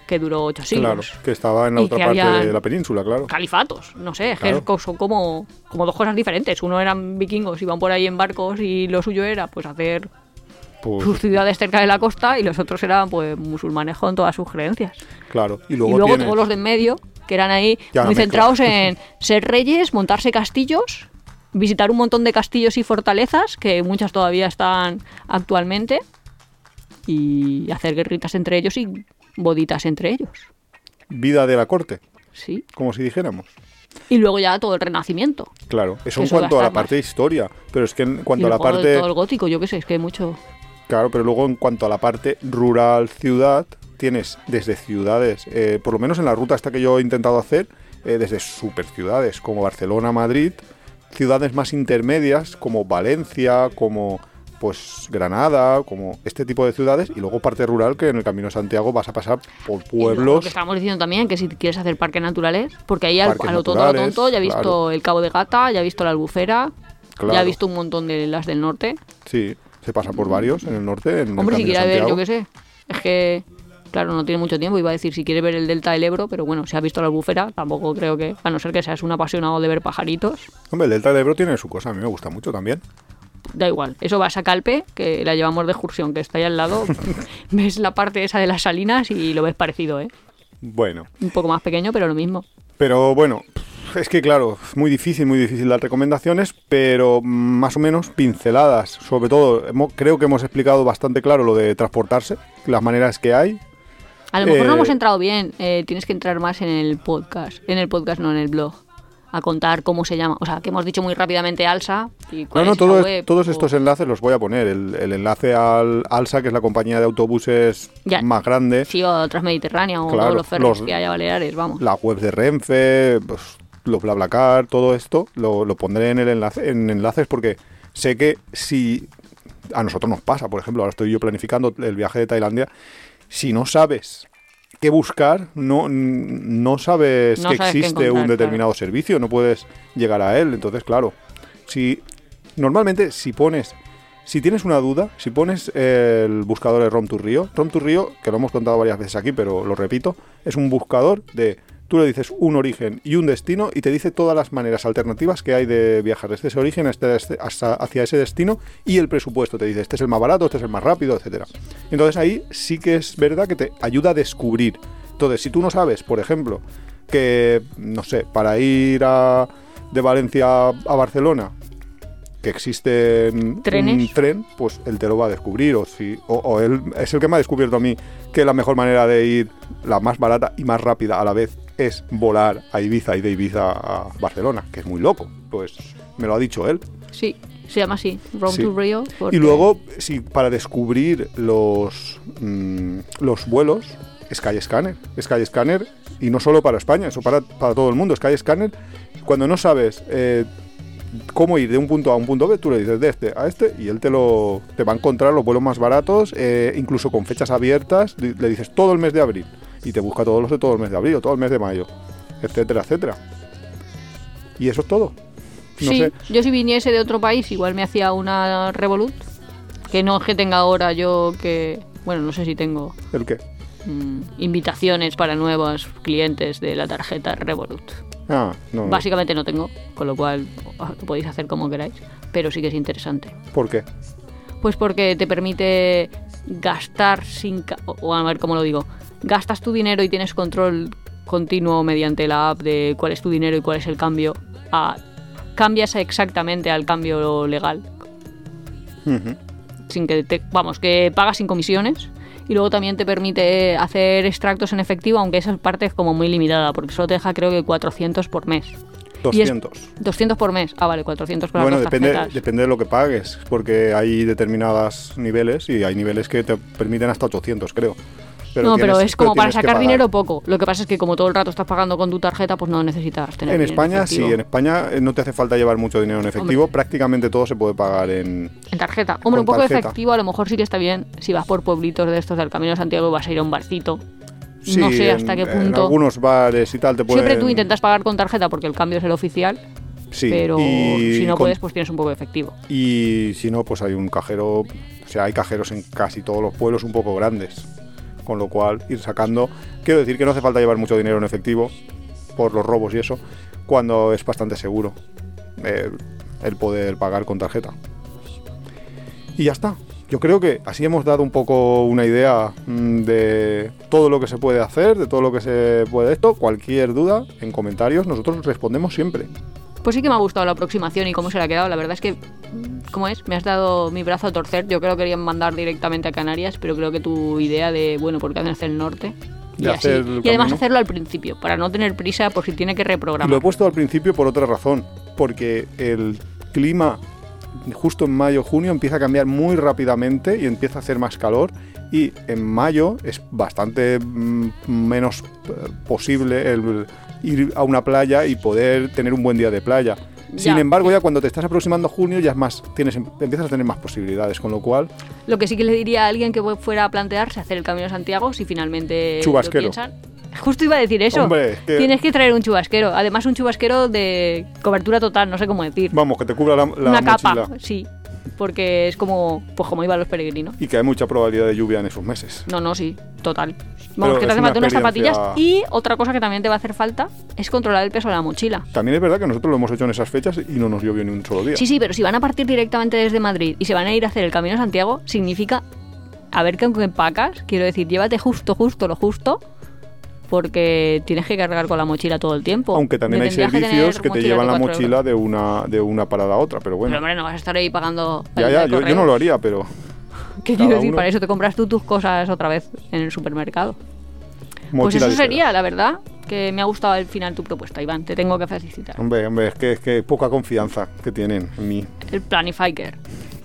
que duró ocho siglos Claro, que estaba en la otra parte de la península, claro. califatos, no sé, Claro. que son como, como dos cosas diferentes. Uno eran vikingos, iban por ahí en barcos y lo suyo era pues hacer Pues, sus ciudades cerca de la costa y los otros eran pues musulmanes con todas sus creencias. claro. Y Y luego, luego, tienes- todos los de en medio, que eran ahí Ya, muy centrados [LAUGHS] en ser reyes, montarse castillos, visitar un montón de castillos y fortalezas, que muchas todavía están actualmente, y hacer guerritas entre ellos y boditas entre ellos. vida de la corte, Sí. como si dijéramos. Y luego ya todo el renacimiento. Claro, eso en cuanto a la más. parte de historia, pero es que en y cuanto a la parte todo el gótico, yo qué sé, es que hay mucho. Claro, pero luego en cuanto a la parte rural ciudad, tienes desde ciudades, eh, por lo menos en la ruta esta que yo he intentado hacer, eh, desde super ciudades como Barcelona, Madrid, ciudades más intermedias como Valencia, como pues Granada, como este tipo de ciudades, y luego parte rural que en el Camino de Santiago vas a pasar por luego Lo pueblos. que estábamos diciendo también, que si quieres hacer parques naturales, porque ahí al, a lo tonto, a lo tonto, ya he visto claro. el Cabo de Gata, ya he visto la Albufera, ya he visto un montón de las del norte. Sí, se pasa por varios en el norte. En el Hombre, si Camino de quieres ver, yo qué sé. Es que, claro, no tiene mucho tiempo. Iba a decir, si quieres ver el delta del Ebro, pero bueno, si has visto la albufera, tampoco creo que, a no ser que seas un apasionado de ver pajaritos, Hombre, el Delta del Ebro tiene su cosa, a mí me gusta mucho también. Da igual. Eso vas a Calpe, que la llevamos de excursión, que está ahí al lado, [LAUGHS] ves la parte esa de las salinas y lo ves parecido, ¿eh? Bueno, Un poco más pequeño, pero lo mismo. Pero bueno, es que claro, es muy difícil, muy difícil dar recomendaciones, pero más o menos pinceladas. Sobre todo, creo que hemos explicado bastante claro lo de transportarse, las maneras que hay. A lo mejor no Eh, hemos entrado bien. eh, tienes que entrar más en el podcast. En el podcast, no en el blog. A contar cómo se llama. O sea, que hemos dicho muy rápidamente Alsa. Y No, cuál no, es esa todo- web, todos o- estos enlaces los voy a poner. El, el enlace al ALSA, que es la compañía de autobuses Ya. más grande, Sí, o Transmediterránea o Claro, todos los ferries los- que haya Baleares, vamos. la web de Renfe, pues, los BlaBlaCar, todo esto, lo, lo pondré en el enlace, en enlaces porque sé que si a nosotros nos pasa, por ejemplo, ahora estoy yo planificando el viaje de Tailandia, si no sabes qué buscar, no, no sabes No que sabes existe un determinado servicio, no puedes llegar a él. Entonces, claro, si normalmente si pones, si tienes una duda, si pones el buscador de Rom to Rio, Rom to Rio, que lo hemos contado varias veces aquí, pero lo repito, es un buscador de tú le dices un origen y un destino y te dice todas las maneras alternativas que hay de viajar desde ese origen hasta este- hasta- hacia ese destino y el presupuesto. Te dice, este es el más barato, este es el más rápido, etcétera. Entonces ahí sí que es verdad que te ayuda a descubrir. Entonces, si tú no sabes, por ejemplo, que, no sé, para ir a, de Valencia a Barcelona, que existe un tren, pues él te lo va a descubrir. O, si, o, o él es el que me ha descubierto a mí que la mejor manera de ir, la más barata y más rápida a la vez, es volar a Ibiza y de Ibiza a Barcelona, que es muy loco. Pues me lo ha dicho él. Sí, se llama así, Sí. to Rio. porque- Y luego, sí, para descubrir los, mm, los vuelos, Skyscanner. Skyscanner, y no solo para España, eso para, para todo el mundo. Skyscanner, cuando no sabes eh, cómo ir de un punto A un punto B, tú le dices de este a este y él te lo te va a encontrar los vuelos más baratos, eh, incluso con fechas abiertas. Le dices todo el mes de abril y te busca todos los de todo el mes de abril o todo el mes de mayo, etcétera, etcétera. Y eso es todo. No sí, sé. yo si viniese de otro país igual me hacía una Revolut, que no es que tenga ahora yo que, bueno, no sé si tengo ¿El qué? mm, invitaciones para nuevos clientes de la tarjeta Revolut. Ah, no. Básicamente no tengo, con lo cual lo podéis hacer como queráis, pero sí que es interesante. ¿Por qué? Pues porque te permite gastar sin... ca- O, a ver cómo lo digo. Gastas tu dinero y tienes control continuo mediante la app de cuál es tu dinero y cuál es el cambio. A, cambias exactamente al cambio legal. Sin que te, vamos, que pagas sin comisiones. Y luego también te permite hacer extractos en efectivo, aunque esa parte es como muy limitada, porque solo te deja creo que 400 por mes. Y es- 200. 200 por mes. Ah, vale, 400 con Bueno, depende, depende de lo que pagues, porque hay determinados niveles y hay niveles que te permiten hasta 800, creo. No, pero es como para sacar dinero poco. Lo que pasa es que como todo el rato estás pagando con tu tarjeta, pues no necesitas tener En España, sí, en España eh, no te hace falta llevar mucho dinero en efectivo, prácticamente todo se puede pagar en... En tarjeta. Hombre, un poco de efectivo a lo mejor sí que está bien si vas por pueblitos de estos del Camino de Santiago y vas a ir a un barcito. Sí, no sé en- hasta qué En punto. algunos bares y tal te pueden... Siempre tú intentas pagar con tarjeta porque el cambio es el oficial, Sí, pero y si no con- puedes, pues tienes un poco de efectivo. Y si no, pues hay un cajero, o sea, hay cajeros en casi todos los pueblos un poco grandes. Con lo cual, ir sacando. Quiero decir que no hace falta llevar mucho dinero en efectivo por los robos y eso, cuando es bastante seguro eh, el poder pagar con tarjeta. Y ya está. Yo creo que así hemos dado un poco una idea mm, de todo lo que se puede hacer, de todo lo que se puede esto. Cualquier duda en comentarios, nosotros respondemos siempre. Pues sí que me ha gustado la aproximación y cómo se le ha quedado. La verdad es que, ¿cómo es? Me has dado mi brazo a torcer. Yo creo que querían mandar directamente a Canarias, pero creo que tu idea de, bueno, ¿por qué hacen hacia el norte? Y, así. y además hacerlo al principio, para no tener prisa por si tiene que Y lo he reprogramar. puesto al principio por otra razón, porque el clima justo en mayo, junio empieza a cambiar muy rápidamente y empieza a hacer más calor y en mayo es bastante mm, menos eh, posible el ir a una playa y poder tener un buen día de playa. Sin Ya. embargo, ya cuando te estás aproximando a junio ya es más tienes empiezas a tener más posibilidades, con lo cual Lo que sí que le diría a alguien que fuera a plantearse hacer el Camino de Santiago, si finalmente Chubasquero. lo piensan. Justo iba a decir eso. Hombre, que- Tienes que traer un chubasquero. Además, un chubasquero de cobertura total, no sé cómo decir. vamos, que te cubra la, la Una mochila capa, sí. Porque es como, pues como iban los peregrinos. y que hay mucha probabilidad de lluvia en esos meses. No, no, sí, total. Pero Vamos, que te hace una falta unas zapatillas. Y otra cosa que también te va a hacer falta es controlar el peso de la mochila. También es verdad que nosotros lo hemos hecho en esas fechas y no nos llovió ni un solo día. Sí, sí, pero si van a partir directamente desde Madrid y se van a ir a hacer el Camino de Santiago, significa, a ver qué empacas, quiero decir, llévate justo, justo, lo justo, porque tienes que cargar con la mochila todo el tiempo. Aunque también hay servicios que, te llevan la mochila euros. de una, de una parada a otra, pero Pero bueno. hombre, no vas a estar ahí pagando... ya, ya, yo, no lo haría, pero [LAUGHS] ¿Qué quiero decir? uno. Para eso te compras tú tus cosas otra vez en el supermercado. Pues mochila eso ligera. sería, la verdad, que me ha gustado al final tu propuesta, Iván. Te tengo que felicitar. Hombre, hombre, es que, es que poca confianza que tienen en mí. El Planifiker.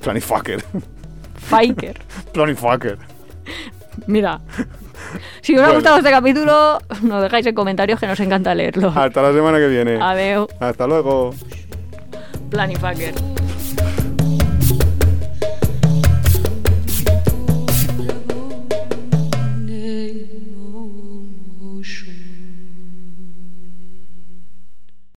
Planifucker. [LAUGHS] Fiker. Planifucker. Mira. [LAUGHS] Si os ha gustado este capítulo, nos dejáis en comentarios que nos encanta leerlo. Hasta la semana que viene. Adeu, Hasta luego. Planifiker.